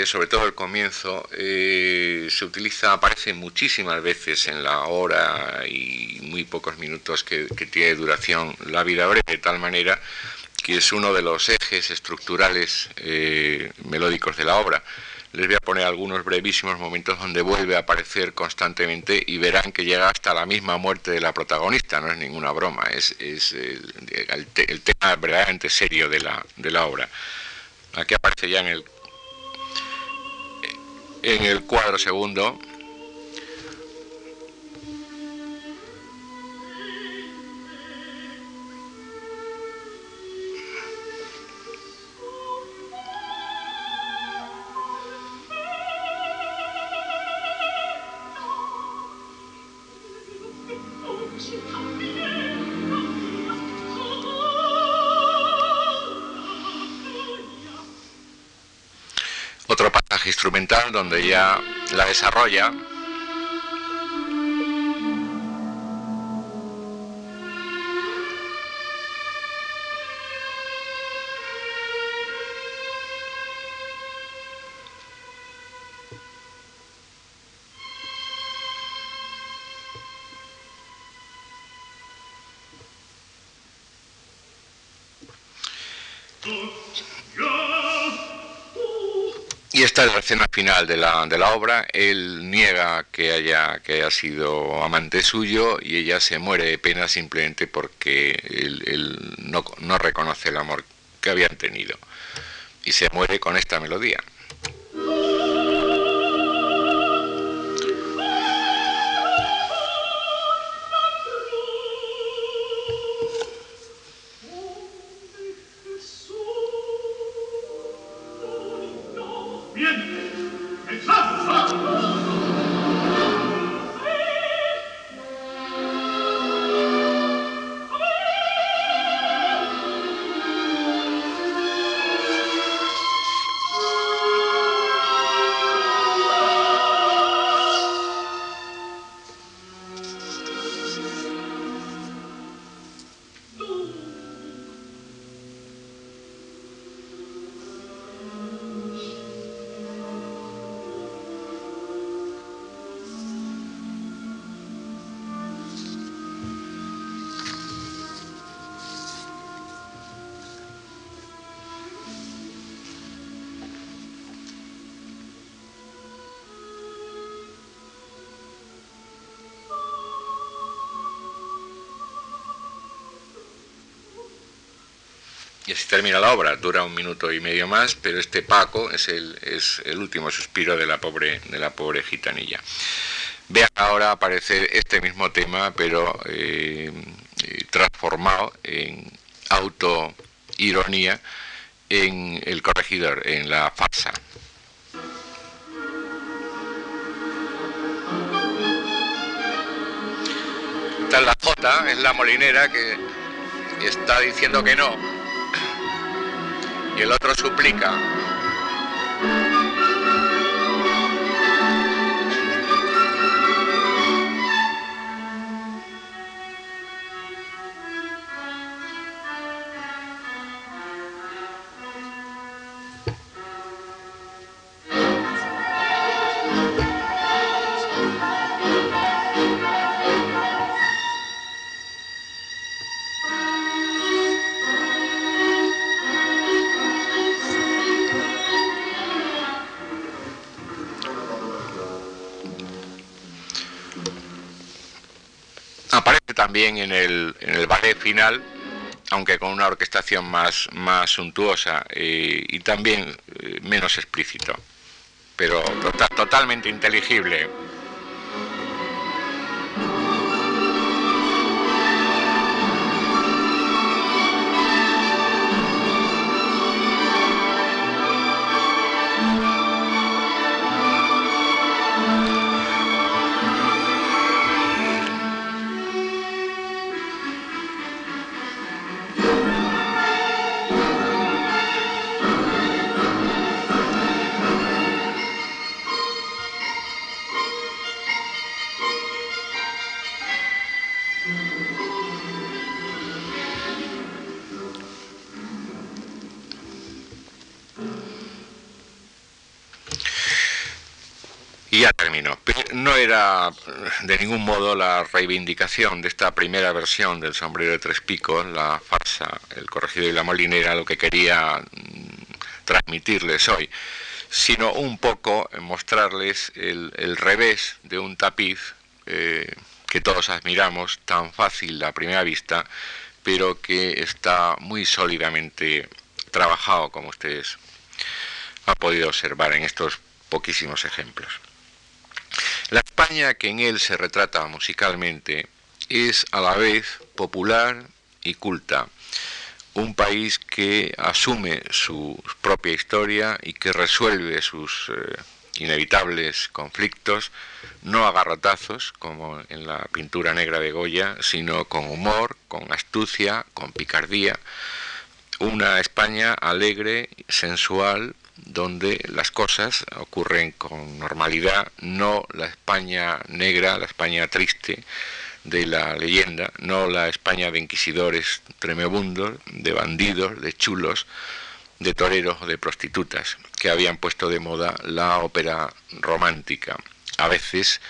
Sobre todo el comienzo, eh, se utiliza, aparece muchísimas veces en la hora y muy pocos minutos que, tiene duración la vida breve, de tal manera que es uno de los ejes estructurales eh, melódicos de la obra. Les voy a poner algunos brevísimos momentos donde vuelve a aparecer constantemente y verán que llega hasta la misma muerte de la protagonista, no es ninguna broma, es, el, tema verdaderamente serio de la, de la obra. Aquí aparece ya en el, en el cuadro segundo. Donde ya la desarrolla Esta es la escena final de la, de la obra. Él niega que haya, que haya sido amante suyo y ella se muere de pena simplemente porque él, no, no reconoce el amor que habían tenido. Y se muere con esta melodía. Y así termina la obra. Dura un minuto y medio más, pero este Paco es el, último suspiro de la pobre, de la pobre gitanilla. Vean ahora aparecer este mismo tema, pero eh, eh, transformado en autoironía en el corregidor, en la farsa. Esta es la J, es la molinera que está diciendo que no. Y el otro suplica. También en el, en el ballet final, aunque con una orquestación más, más suntuosa y también eh, menos explícito, pero tota-, totalmente inteligible. No era de ningún modo la reivindicación de esta primera versión del sombrero de tres picos, la farsa, el corregido y la molinera, lo que quería mm, transmitirles hoy, sino un poco mostrarles el, revés de un tapiz eh, que todos admiramos, tan fácil a primera vista, pero que está muy sólidamente trabajado, como ustedes han podido observar en estos poquísimos ejemplos. La España que en él se retrata musicalmente es a la vez popular y culta, un país que asume su propia historia y que resuelve sus eh, inevitables conflictos, no a garrotazos, como en la pintura negra de Goya, sino con humor, con astucia, con picardía, una España alegre, sensual, donde las cosas ocurren con normalidad, no la España negra, la España triste de la leyenda, no la España de inquisidores tremebundos, de bandidos, de chulos, de toreros, de prostitutas, que habían puesto de moda la ópera romántica. A veces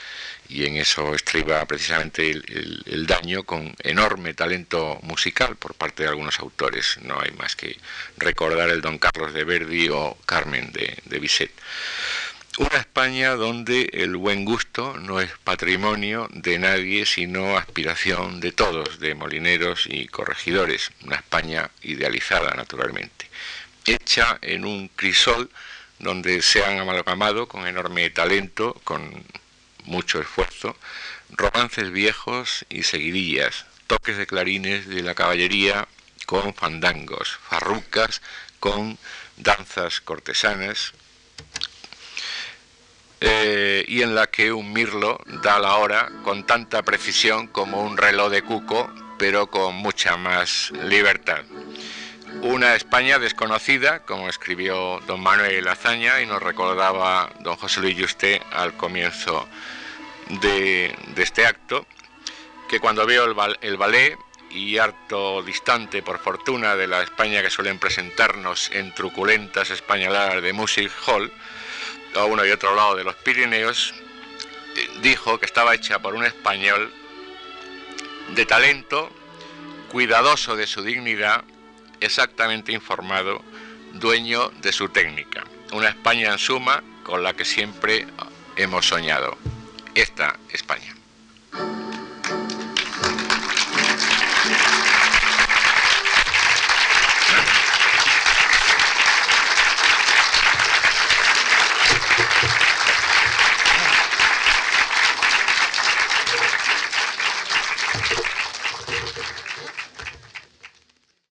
y en eso estriba precisamente el, daño con enorme talento musical por parte de algunos autores. No hay más que recordar el Don Carlos de Verdi o Carmen de, de Bizet. Una España donde el buen gusto no es patrimonio de nadie, sino aspiración de todos, de molineros y corregidores. Una España idealizada, naturalmente. Hecha en un crisol donde se han amalgamado con enorme talento, con mucho esfuerzo, romances viejos y seguidillas, toques de clarines de la caballería con fandangos, farrucas con danzas cortesanas, eh, y en la que un mirlo da la hora con tanta precisión como un reloj de cuco, pero con mucha más libertad. Una España desconocida, como escribió don Manuel Azaña y nos recordaba don José Luis Juste al comienzo de, este acto, que cuando veo el, ballet y harto distante, por fortuna, de la España que suelen presentarnos en truculentas españoladas de Music Hall, a uno y otro lado de los Pirineos, eh, dijo que estaba hecha por un español de talento, cuidadoso de su dignidad, exactamente informado, dueño de su técnica. Una España en suma con la que siempre hemos soñado esta España.